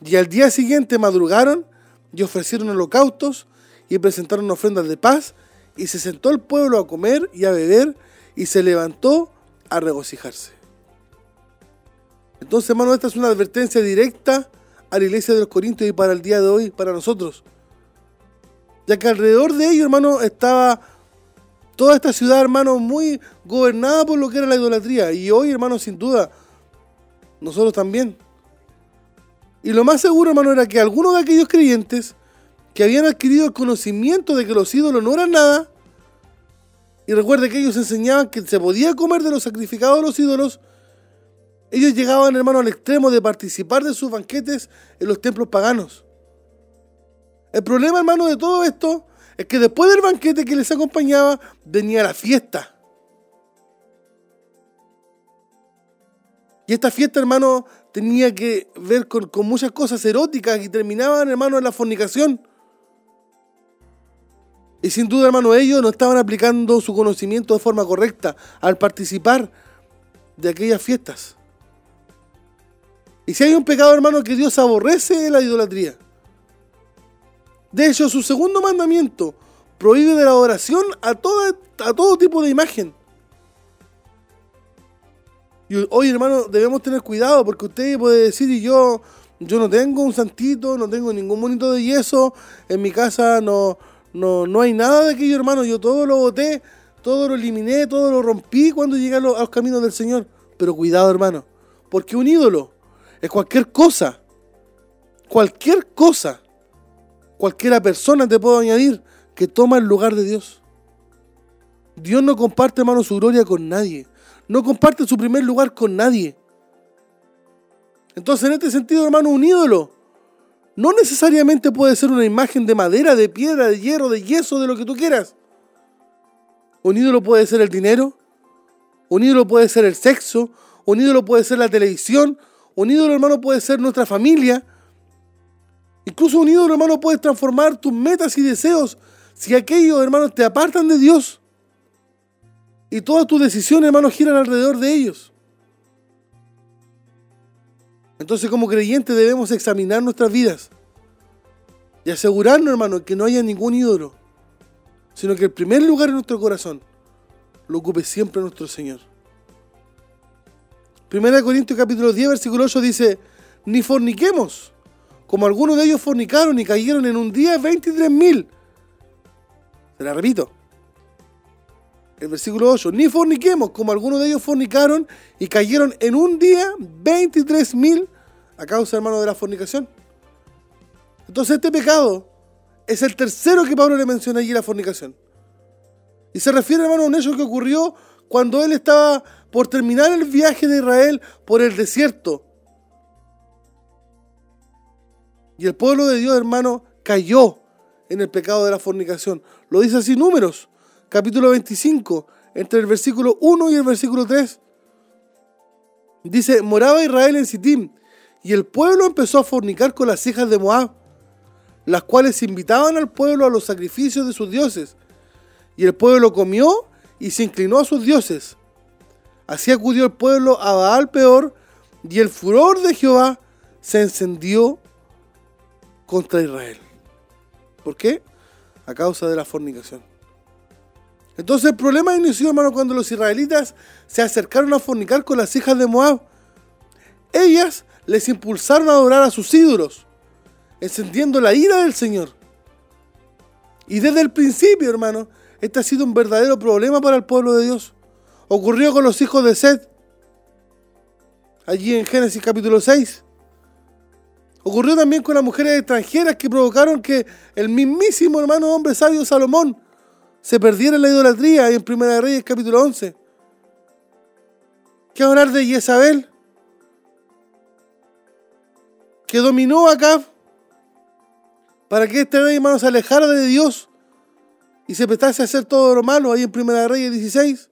Y al día siguiente madrugaron y ofrecieron holocaustos y presentaron ofrendas de paz, y se sentó el pueblo a comer y a beber, y se levantó a regocijarse. Entonces, hermano, esta es una advertencia directa a la iglesia de los Corintios y para el día de hoy, para nosotros. Ya que alrededor de ellos, hermano, estaba toda esta ciudad, hermano, muy gobernada por lo que era la idolatría. Y hoy, hermano, sin duda, nosotros también. Y lo más seguro, hermano, era que algunos de aquellos creyentes que habían adquirido el conocimiento de que los ídolos no eran nada, y recuerde que ellos enseñaban que se podía comer de los sacrificados de los ídolos, ellos llegaban, hermano, al extremo de participar de sus banquetes en los templos paganos. El problema, hermano, de todo esto es que después del banquete que les acompañaba, venía la fiesta. Y esta fiesta, hermano, tenía que ver con, muchas cosas eróticas y terminaban, hermano, en la fornicación. Y sin duda, hermano, ellos no estaban aplicando su conocimiento de forma correcta al participar de aquellas fiestas. Y si hay un pecado, hermano, que Dios aborrece, es la idolatría. De hecho, su segundo mandamiento prohíbe de la adoración a, a todo tipo de imagen. Y hoy, hermano, debemos tener cuidado porque usted puede decir, y yo, yo no tengo un santito, no tengo ningún monito de yeso, en mi casa no, no, no hay nada de aquello, hermano, yo todo lo boté, todo lo eliminé, todo lo rompí cuando llegué a los caminos del Señor. Pero cuidado, hermano, porque un ídolo es cualquier cosa. Cualquier cosa. Cualquiera persona te puedo añadir que toma el lugar de Dios. Dios no comparte, hermano, su gloria con nadie. No comparte su primer lugar con nadie. Entonces, en este sentido, hermano, un ídolo no necesariamente puede ser una imagen de madera, de piedra, de hierro, de yeso, de lo que tú quieras. Un ídolo puede ser el dinero, un ídolo puede ser el sexo, un ídolo puede ser la televisión, un ídolo, hermano, puede ser nuestra familia. Incluso un ídolo, hermano, puede transformar tus metas y deseos si aquellos, hermanos, te apartan de Dios. Y todas tus decisiones, hermanos, giran alrededor de ellos. Entonces, como creyentes, debemos examinar nuestras vidas y asegurarnos, hermano, que no haya ningún ídolo, sino que el primer lugar en nuestro corazón lo ocupe siempre nuestro Señor. Primera Corintios capítulo 10, versículo 8 dice, ni forniquemos, como algunos de ellos fornicaron y cayeron en un día 23 mil. Se la repito. El versículo 8, ni forniquemos, como algunos de ellos fornicaron y cayeron en un día 23 mil a causa, hermano, de la fornicación. Entonces este pecado es el tercero que Pablo le menciona allí, la fornicación. Y se refiere, hermano, a un hecho que ocurrió cuando él estaba por terminar el viaje de Israel por el desierto. Y el pueblo de Dios, hermano, cayó en el pecado de la fornicación. Lo dice así Números, capítulo 25, entre el versículo 1 y el versículo 3. Dice, moraba Israel en Sittim, y el pueblo empezó a fornicar con las hijas de Moab, las cuales invitaban al pueblo a los sacrificios de sus dioses. Y el pueblo comió y se inclinó a sus dioses. Así acudió el pueblo a Baal peor, y el furor de Jehová se encendió contra Israel. ¿Por qué? A causa de la fornicación. Entonces el problema inició, hermano, cuando los israelitas se acercaron a fornicar con las hijas de Moab. Ellas les impulsaron a adorar a sus ídolos, encendiendo la ira del Señor. Y desde el principio, hermano, este ha sido un verdadero problema para el pueblo de Dios. Ocurrió con los hijos de Seth, allí en Génesis capítulo 6. Ocurrió también con las mujeres extranjeras que provocaron que el mismísimo hermano hombre sabio Salomón se perdiera la idolatría en Primera de Reyes capítulo 11. ¿Qué hablar de Jezabel? Que dominó acá para que este rey hermano se alejara de Dios y se prestase a hacer todo lo malo ahí en Primera de Reyes 16.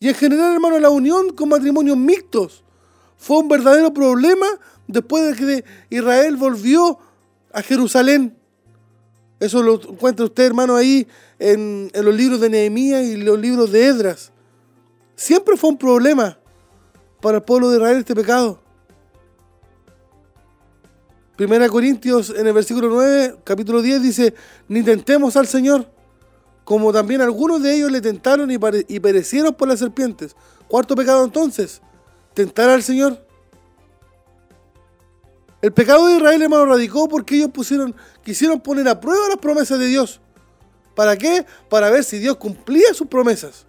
Y en general, hermano, la unión con matrimonios mixtos fue un verdadero problema después de que Israel volvió a Jerusalén. Eso lo encuentra usted, hermano, ahí en, los libros de Nehemías y los libros de Edras. Siempre fue un problema para el pueblo de Israel este pecado. Primera Corintios en el versículo 9, capítulo 10 dice, ni tentemos al Señor, como también algunos de ellos le tentaron y, perecieron por las serpientes. Cuarto pecado entonces, tentar al Señor. El pecado de Israel, hermano, radicó porque ellos pusieron, quisieron poner a prueba las promesas de Dios. ¿Para qué? Para ver si Dios cumplía sus promesas.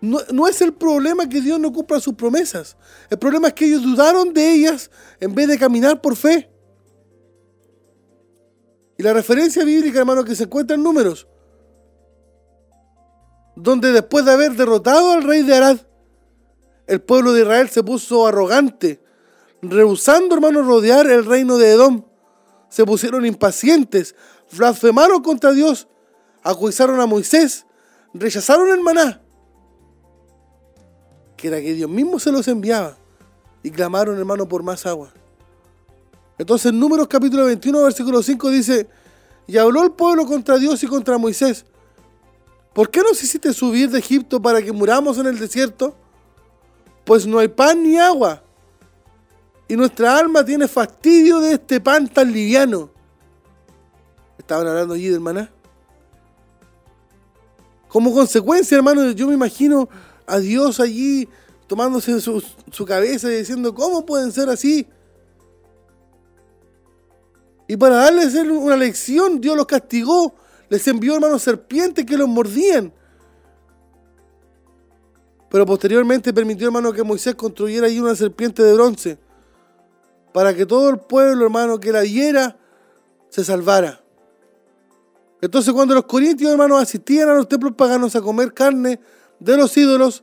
No, es el problema que Dios no cumpla sus promesas. El problema es que ellos dudaron de ellas en vez de caminar por fe. Y la referencia bíblica, hermano, que se encuentra en números, donde después de haber derrotado al rey de Arad, el pueblo de Israel se puso arrogante, rehusando, hermano, rodear el reino de Edom. Se pusieron impacientes, blasfemaron contra Dios, acusaron a Moisés, rechazaron el maná que era que Dios mismo se los enviaba. Y clamaron, hermano, por más agua. Entonces, en Números capítulo 21, versículo 5 dice, y habló el pueblo contra Dios y contra Moisés. ¿Por qué nos hiciste subir de Egipto para que muramos en el desierto? Pues no hay pan ni agua. Y nuestra alma tiene fastidio de este pan tan liviano. Estaban hablando allí del maná. Como consecuencia, hermano, yo me imagino a Dios allí tomándose su, su cabeza y diciendo, ¿cómo pueden ser así? Y para darles una lección, Dios los castigó. Les envió hermanos serpientes que los mordían. Pero posteriormente permitió, hermano, que Moisés construyera allí una serpiente de bronce. Para que todo el pueblo, hermano, que la viera, se salvara. Entonces cuando los corintios, hermanos, asistían a los templos paganos a comer carne de los ídolos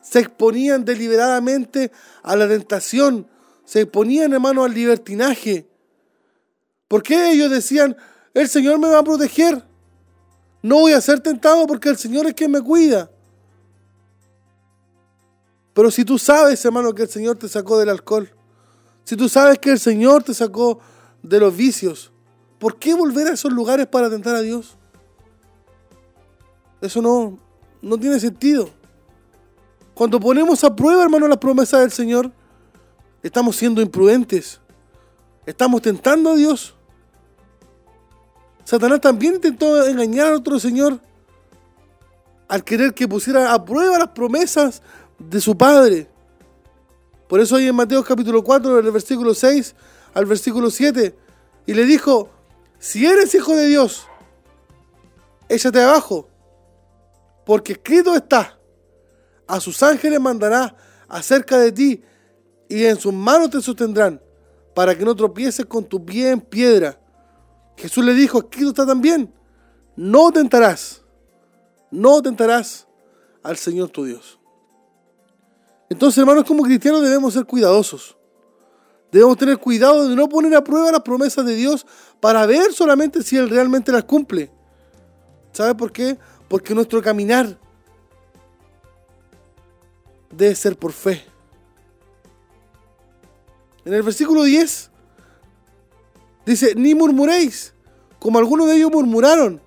se exponían deliberadamente a la tentación, se exponían, hermano, al libertinaje. ¿Por qué ellos decían, el Señor me va a proteger? No voy a ser tentado porque el Señor es quien me cuida. Pero si tú sabes, hermano, que el Señor te sacó del alcohol, si tú sabes que el Señor te sacó de los vicios, ¿por qué volver a esos lugares para tentar a Dios? Eso no, no tiene sentido. Cuando ponemos a prueba, hermano, las promesas del Señor, estamos siendo imprudentes. Estamos tentando a Dios. Satanás también intentó engañar a otro Señor al querer que pusiera a prueba las promesas de su Padre. Por eso hay en Mateo capítulo 4, del versículo 6 al versículo 7, y le dijo, si eres hijo de Dios, échate abajo, porque escrito está, a sus ángeles mandará acerca de ti, y en sus manos te sostendrán, para que no tropieces con tu pie en piedra. Jesús le dijo, escrito está también, no tentarás, no tentarás al Señor tu Dios. Entonces, hermanos, como cristianos debemos ser cuidadosos. Debemos tener cuidado de no poner a prueba las promesas de Dios para ver solamente si Él realmente las cumple. ¿Sabe por qué? Porque nuestro caminar debe ser por fe. En el versículo 10 dice, ni murmuréis, como algunos de ellos murmuraron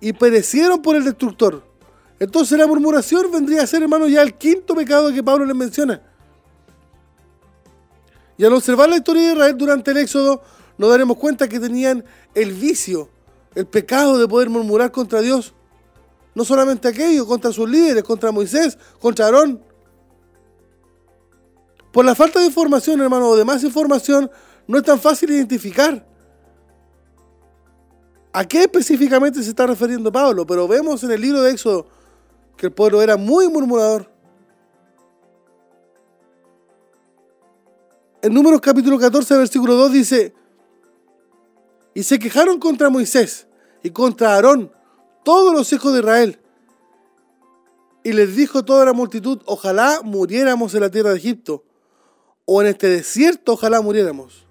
y perecieron por el destructor. Entonces la murmuración vendría a ser, hermano, ya el quinto pecado que Pablo les menciona. Y al observar la historia de Israel durante el Éxodo, nos daremos cuenta que tenían el vicio, el pecado de poder murmurar contra Dios. No solamente aquello, contra sus líderes, contra Moisés, contra Aarón. Por la falta de información, hermano, o de más información, no es tan fácil identificar a qué específicamente se está refiriendo Pablo. Pero vemos en el libro de Éxodo que el pueblo era muy murmurador. En Números capítulo 14, versículo 2 dice, y se quejaron contra Moisés y contra Aarón todos los hijos de Israel. Y les dijo toda la multitud, ojalá muriéramos en la tierra de Egipto, o en este desierto, ojalá muriéramos.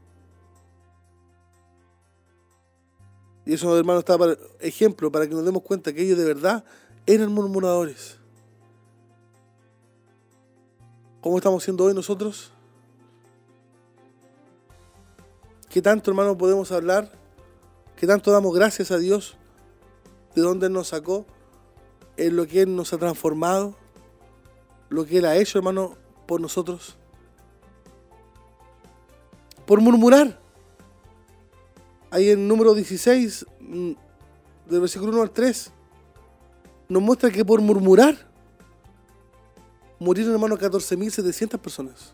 Y eso, hermano, está para ejemplo, para que nos demos cuenta que ellos de verdad eran murmuradores. ¿Cómo estamos siendo hoy nosotros? ¿Qué tanto, hermano, podemos hablar? ¿Qué tanto damos gracias a Dios? ¿De dónde Él nos sacó? ¿En lo que Él nos ha transformado? ¿Lo que Él ha hecho, hermano, por nosotros? Por murmurar. Ahí en número 16, mm, del versículo 1 al 3, nos muestra que por murmurar murieron, hermano, 14.700 personas.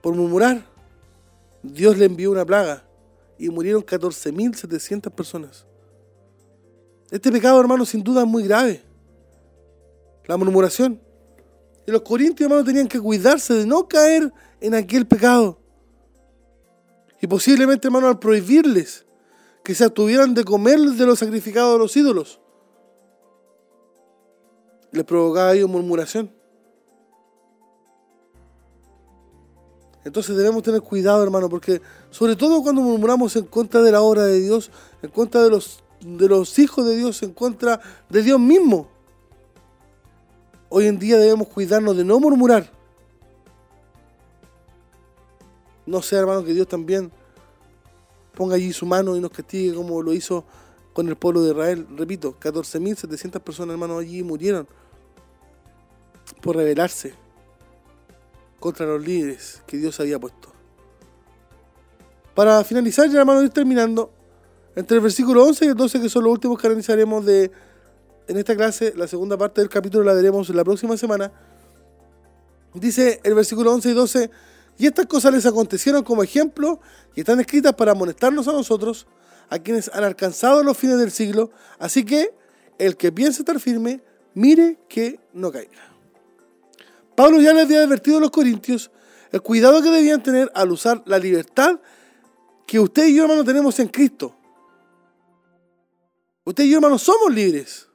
Por murmurar, Dios le envió una plaga y murieron 14.700 personas. Este pecado, hermano, sin duda es muy grave. La murmuración. Y los corintios, hermano, tenían que cuidarse de no caer en aquel pecado. Y posiblemente, hermano, al prohibirles que se abstuvieran de comer de los sacrificados de los ídolos, les provocaba a ellos murmuración. Entonces debemos tener cuidado, hermano, porque sobre todo cuando murmuramos en contra de la obra de Dios, en contra de los, de los hijos de Dios, en contra de Dios mismo. Hoy en día debemos cuidarnos de no murmurar. No sea, hermano, que Dios también ponga allí su mano y nos castigue como lo hizo con el pueblo de Israel. Repito, 14.700 personas, hermano, allí murieron por rebelarse contra los líderes que Dios había puesto. Para finalizar, ya hermano, ir terminando, entre el versículo 11 y el 12, que son los últimos que analizaremos de, en esta clase, la segunda parte del capítulo la veremos la próxima semana, dice el versículo 11 y 12, y estas cosas les acontecieron como ejemplo y están escritas para amonestarnos a nosotros, a quienes han alcanzado los fines del siglo, así que el que piense estar firme, mire que no caiga. Pablo ya les había advertido a los corintios el cuidado que debían tener al usar la libertad que usted y yo, hermano, tenemos en Cristo. Usted y yo, hermano, somos libres.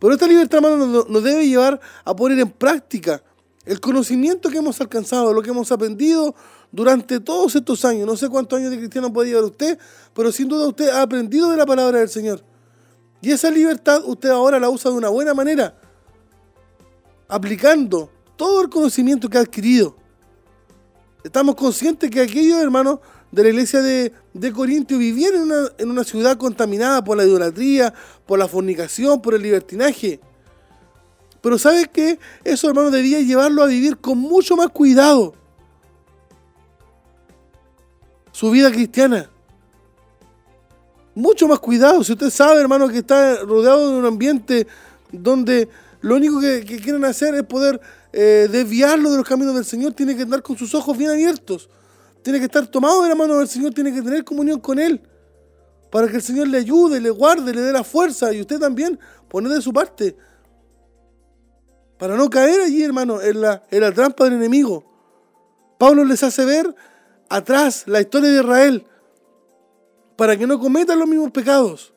Pero esta libertad, hermano, nos debe llevar a poner en práctica el conocimiento que hemos alcanzado, lo que hemos aprendido durante todos estos años. No sé cuántos años de cristiano puede llevar usted, pero sin duda usted ha aprendido de la palabra del Señor. Y esa libertad usted ahora la usa de una buena manera aplicando todo el conocimiento que ha adquirido. Estamos conscientes que aquellos hermanos de la iglesia de, de Corintio vivían en una, en una ciudad contaminada por la idolatría, por la fornicación, por el libertinaje. Pero ¿sabes qué? Eso, hermano, debía llevarlo a vivir con mucho más cuidado. Su vida cristiana. Mucho más cuidado. Si usted sabe, hermano, que está rodeado de un ambiente donde lo único que, quieren hacer es poder eh, desviarlo de los caminos del Señor. Tiene que andar con sus ojos bien abiertos. Tiene que estar tomado de la mano del Señor. Tiene que tener comunión con Él. Para que el Señor le ayude, le guarde, le dé la fuerza. Y usted también pone de su parte. Para no caer allí, hermano, en la, en la trampa del enemigo. Pablo les hace ver atrás la historia de Israel. Para que no cometan los mismos pecados.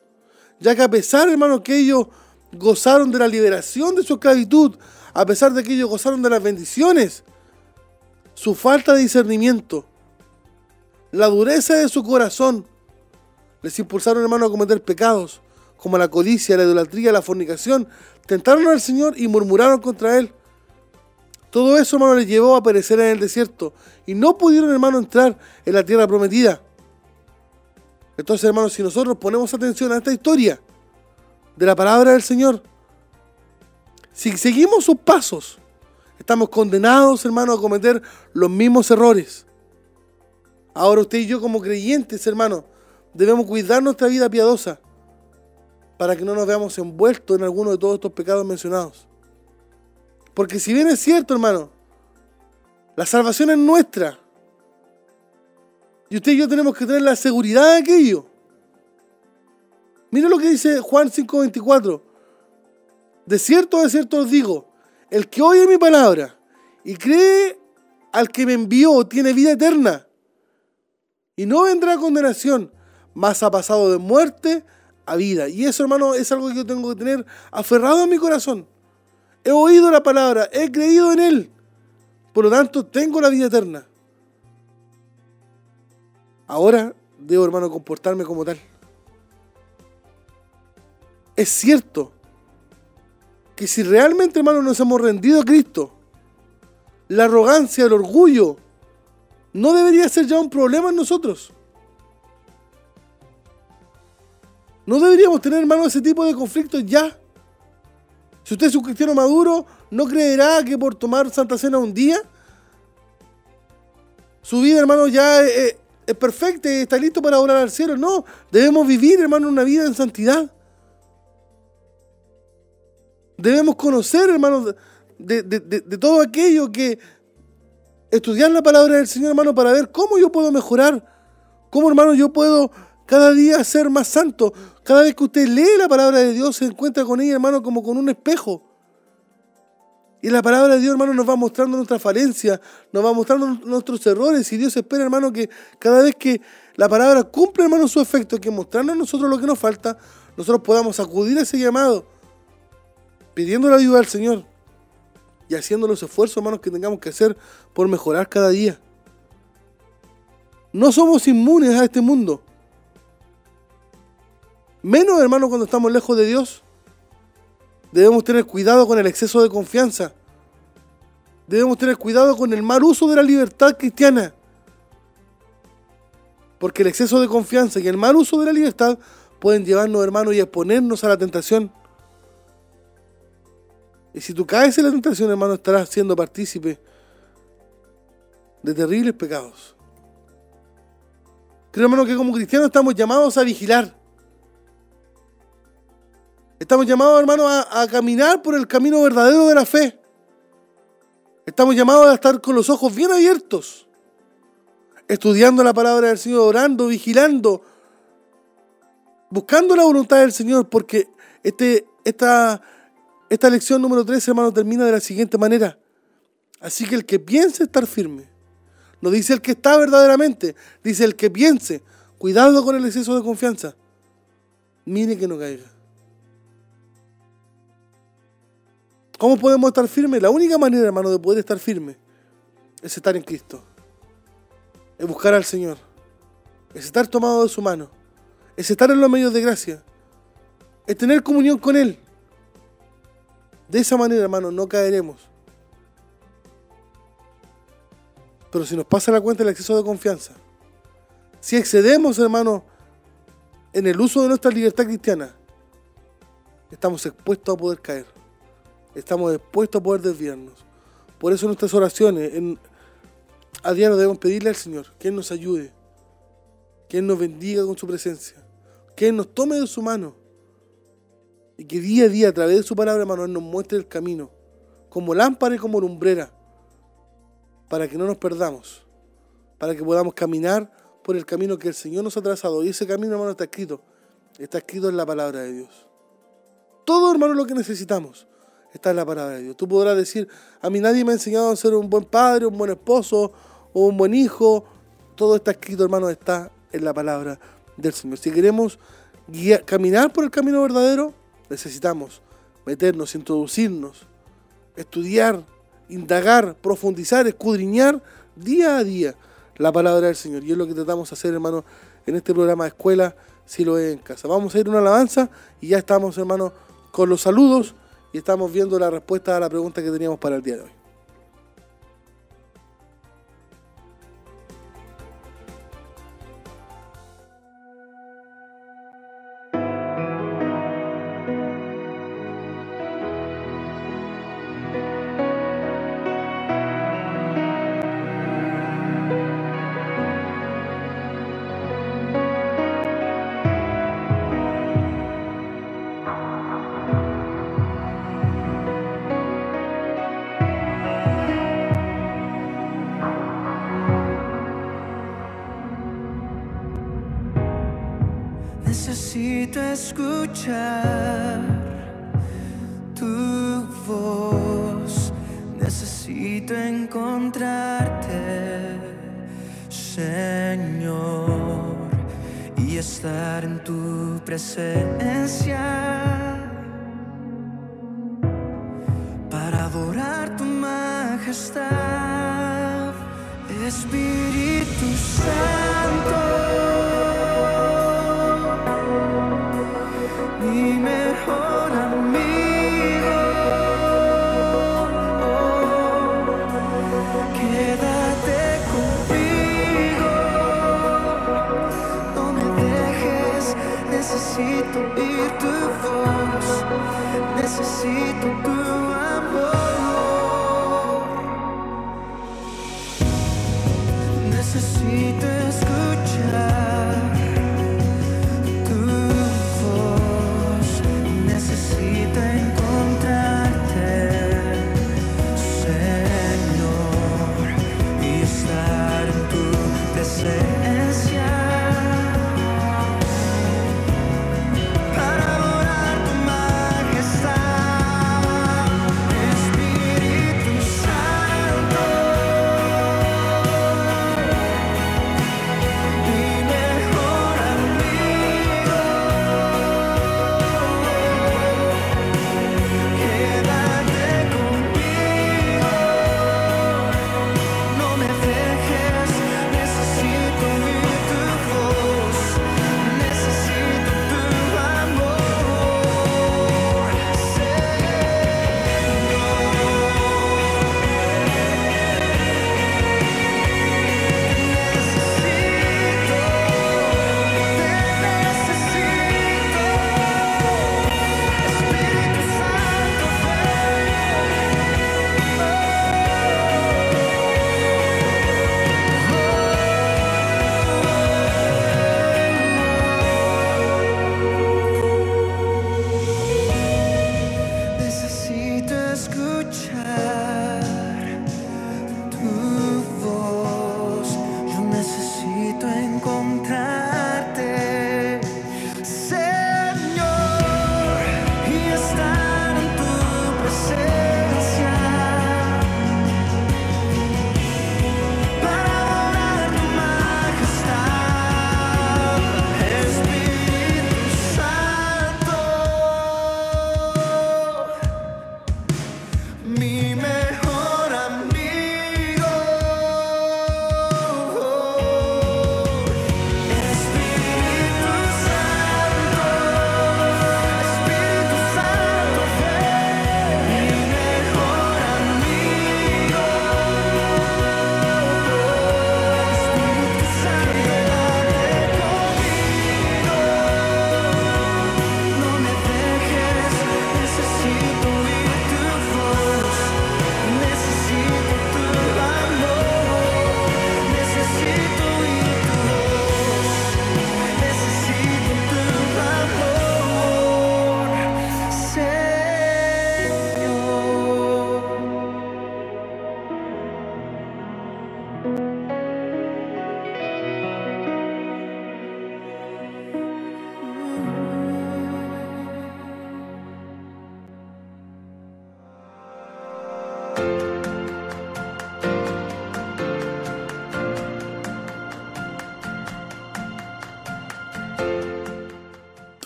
Ya que a pesar, hermano, que ellos gozaron de la liberación de su esclavitud, a pesar de que ellos gozaron de las bendiciones. Su falta de discernimiento, la dureza de su corazón, les impulsaron, hermano, a cometer pecados, como la codicia, la idolatría, la fornicación. Tentaron al Señor y murmuraron contra Él. Todo eso, hermano, les llevó a perecer en el desierto y no pudieron, hermano, entrar en la tierra prometida. Entonces, hermano, si nosotros ponemos atención a esta historia, de la palabra del Señor. Si seguimos sus pasos, estamos condenados, hermano, a cometer los mismos errores. Ahora usted y yo como creyentes, hermano, debemos cuidar nuestra vida piadosa para que no nos veamos envueltos en alguno de todos estos pecados mencionados. Porque si bien es cierto, hermano, la salvación es nuestra. Y usted y yo tenemos que tener la seguridad de aquello. Mira lo que dice Juan 5:24. De cierto, de cierto os digo, el que oye mi palabra y cree al que me envió tiene vida eterna y no vendrá condenación, mas ha pasado de muerte a vida. Y eso, hermano, es algo que yo tengo que tener aferrado en mi corazón. He oído la palabra, he creído en él. Por lo tanto, tengo la vida eterna. Ahora debo, hermano, comportarme como tal. Es cierto que si realmente, hermano, nos hemos rendido a Cristo, la arrogancia, el orgullo no debería ser ya un problema en nosotros. No deberíamos tener, hermano, ese tipo de conflictos ya. Si usted es un cristiano maduro, ¿no creerá que por tomar Santa Cena un día, su vida, hermano, ya es, perfecta y está listo para orar al cielo? No, debemos vivir, hermano, una vida en santidad. Debemos conocer, hermano, de, de todo aquello que estudiar la palabra del Señor, hermano, para ver cómo yo puedo mejorar, cómo, hermano, yo puedo cada día ser más santo. Cada vez que usted lee la palabra de Dios, se encuentra con ella, hermano, como con un espejo. Y la palabra de Dios, hermano, nos va mostrando nuestra falencia, nos va mostrando nuestros errores. Y Dios espera, hermano, que cada vez que la palabra cumple, hermano, su efecto, que mostrarnos a nosotros lo que nos falta, nosotros podamos acudir a ese llamado, pidiendo la ayuda al Señor y haciendo los esfuerzos, hermanos, que tengamos que hacer por mejorar cada día. No somos inmunes a este mundo. Menos, hermanos, cuando estamos lejos de Dios. Debemos tener cuidado con el exceso de confianza. Debemos tener cuidado con el mal uso de la libertad cristiana. Porque el exceso de confianza y el mal uso de la libertad pueden llevarnos, hermanos, y exponernos a la tentación. Y si tú caes en la tentación, hermano, estarás siendo partícipe de terribles pecados. Creo, hermano, que como cristianos estamos llamados a vigilar. Estamos llamados, hermano, a, a, caminar por el camino verdadero de la fe. Estamos llamados a estar con los ojos bien abiertos, estudiando la palabra del Señor, orando, vigilando, buscando la voluntad del Señor, porque este, esta, esta lección número 13, hermano, termina de la siguiente manera. Así que el que piense estar firme, no dice el que está verdaderamente, dice el que piense, cuidado con el exceso de confianza. Mire que no caiga. ¿Cómo podemos estar firmes? La única manera, hermano, de poder estar firme es estar en Cristo. Es buscar al Señor. Es estar tomado de su mano. Es estar en los medios de gracia. Es tener comunión con Él. De esa manera, hermano, no caeremos. Pero si nos pasa la cuenta el exceso de confianza, si excedemos, hermano, en el uso de nuestra libertad cristiana, estamos expuestos a poder caer. Estamos expuestos a poder desviarnos. Por eso nuestras oraciones en, a diario debemos pedirle al Señor que Él nos ayude, que Él nos bendiga con su presencia, que Él nos tome de su mano y que día a día, a través de su palabra, hermano, nos muestre el camino, como lámpara y como lumbrera, para que no nos perdamos, para que podamos caminar por el camino que el Señor nos ha trazado. Y ese camino, hermano, está escrito. Está escrito en la palabra de Dios. Todo, hermano, lo que necesitamos está en la palabra de Dios. Tú podrás decir, a mí nadie me ha enseñado a ser un buen padre, un buen esposo o un buen hijo. Todo está escrito, hermano, está en la palabra del Señor. Si queremos caminar por el camino verdadero, necesitamos meternos, introducirnos, estudiar, indagar, profundizar, escudriñar día a día la palabra del Señor. Y es lo que tratamos de hacer, hermano, en este programa de escuela, si lo es en casa. Vamos a ir a una alabanza y ya estamos, hermano, con los saludos y estamos viendo la respuesta a la pregunta que teníamos para el día de hoy. Necesito escuchar tu voz, necesito encontrarte, Señor, y estar en tu presencia para adorar tu majestad, Espíritu Santo. Necesito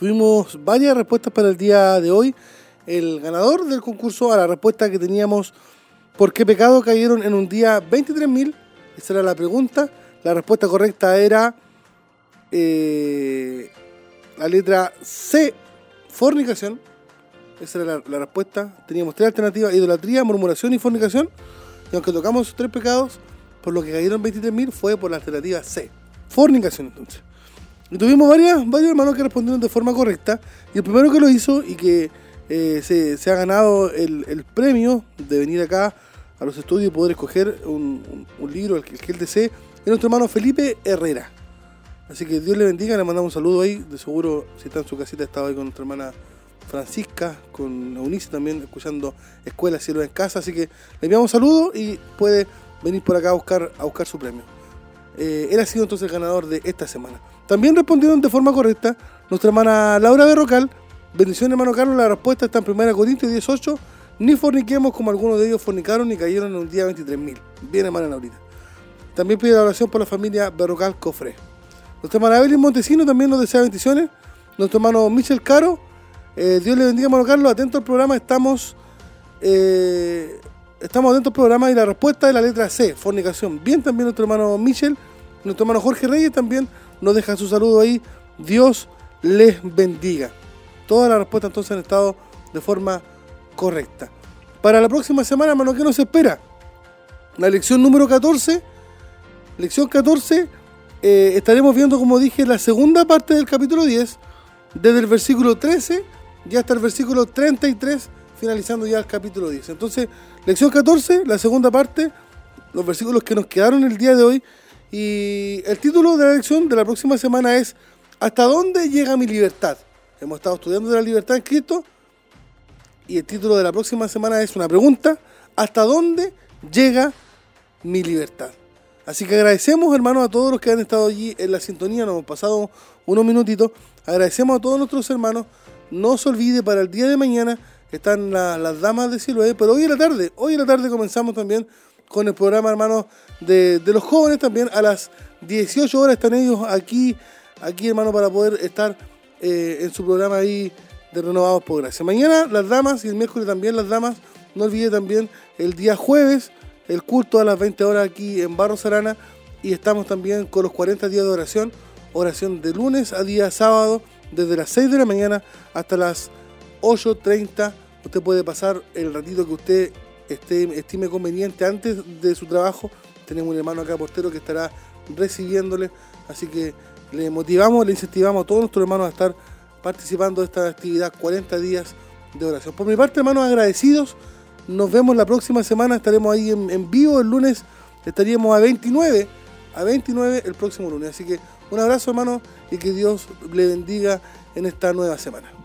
Tuvimos varias respuestas para el día de hoy. El ganador del concurso a la respuesta que teníamos, ¿por qué pecado cayeron en un día 23.000? Esa era la pregunta. La respuesta correcta era eh, la letra C, fornicación. Esa era la, la respuesta. Teníamos tres alternativas, idolatría, murmuración y fornicación. Y aunque tocamos tres pecados, por lo que cayeron 23.000 fue por la alternativa C, fornicación entonces. Y tuvimos varias, varios hermanos que respondieron de forma correcta. Y el primero que lo hizo y que eh, se, se ha ganado el, el premio de venir acá a los estudios y poder escoger un, un- libro, el que él desee, es nuestro hermano Felipe Herrera. Así que Dios le bendiga, le mandamos un saludo ahí. De seguro, si está en su casita, estaba ahí con nuestra hermana Francisca, con Eunice también, escuchando Escuela Cielo en Casa. Así que le enviamos un saludo y puede venir por acá a buscar, a buscar su premio. Eh, él ha sido entonces el ganador de esta semana. También respondieron de forma correcta nuestra hermana Laura Berrocal. Bendición hermano Carlos, la respuesta está en 1 Corintios 18. Ni forniquemos como algunos de ellos fornicaron y cayeron en un día 23.000. Bien hermana Laurita. También pide la oración por la familia Berrocal Cofre. Nuestra hermana Evelyn Montesino también nos desea bendiciones. Nuestro hermano Michel Caro. eh, Dios le bendiga hermano Carlos. Atento al programa. Estamos eh, estamos atentos al programa y la respuesta es la letra C, fornicación. Bien también nuestro hermano Michel, nuestro hermano Jorge Reyes también nos deja su saludo ahí. Dios les bendiga. Todas las respuestas entonces han estado de forma correcta. Para la próxima semana, hermano, ¿qué nos espera? La lección número 14. Lección 14. eh, estaremos viendo, como dije, la segunda parte del capítulo 10. desde el versículo 13 ya hasta el versículo 33, finalizando ya el capítulo 10. Entonces, lección 14, la segunda parte, los versículos que nos quedaron el día de hoy. Y el título de la lección de la próxima semana es ¿Hasta dónde llega mi libertad? Hemos estado estudiando de la libertad en Cristo y el título de la próxima semana es una pregunta, ¿hasta dónde llega mi libertad? Así que agradecemos, hermanos, a todos los que han estado allí en la sintonía, nos hemos pasado unos minutitos. Agradecemos a todos nuestros hermanos. No se olvide, para el día de mañana están la- las damas de Siloé, pero hoy en la tarde, hoy en la tarde comenzamos también con el programa, hermanos, de, los jóvenes también. A las 18 horas están ellos aquí, aquí, hermano, para poder estar eh, en su programa ahí de Renovados por Gracia. Mañana las damas y el miércoles también las damas. No olvide también el día jueves el culto a las 20 horas aquí en Barro Sarana y estamos también con los 40 días de oración, oración de lunes a día sábado, desde las 6 de la mañana hasta las 8.30. Usted puede pasar el ratito que usted esté, estime conveniente antes de su trabajo. Tenemos un hermano acá portero que estará recibiéndole, así que le motivamos, le incentivamos a todos nuestros hermanos a estar participando de esta actividad 40 días de oración. Por mi parte, hermanos, agradecidos. Nos vemos la próxima semana. Estaremos ahí en, vivo el lunes. Estaríamos a 29, a 29 el próximo lunes. Así que un abrazo, hermano, y que Dios le bendiga en esta nueva semana.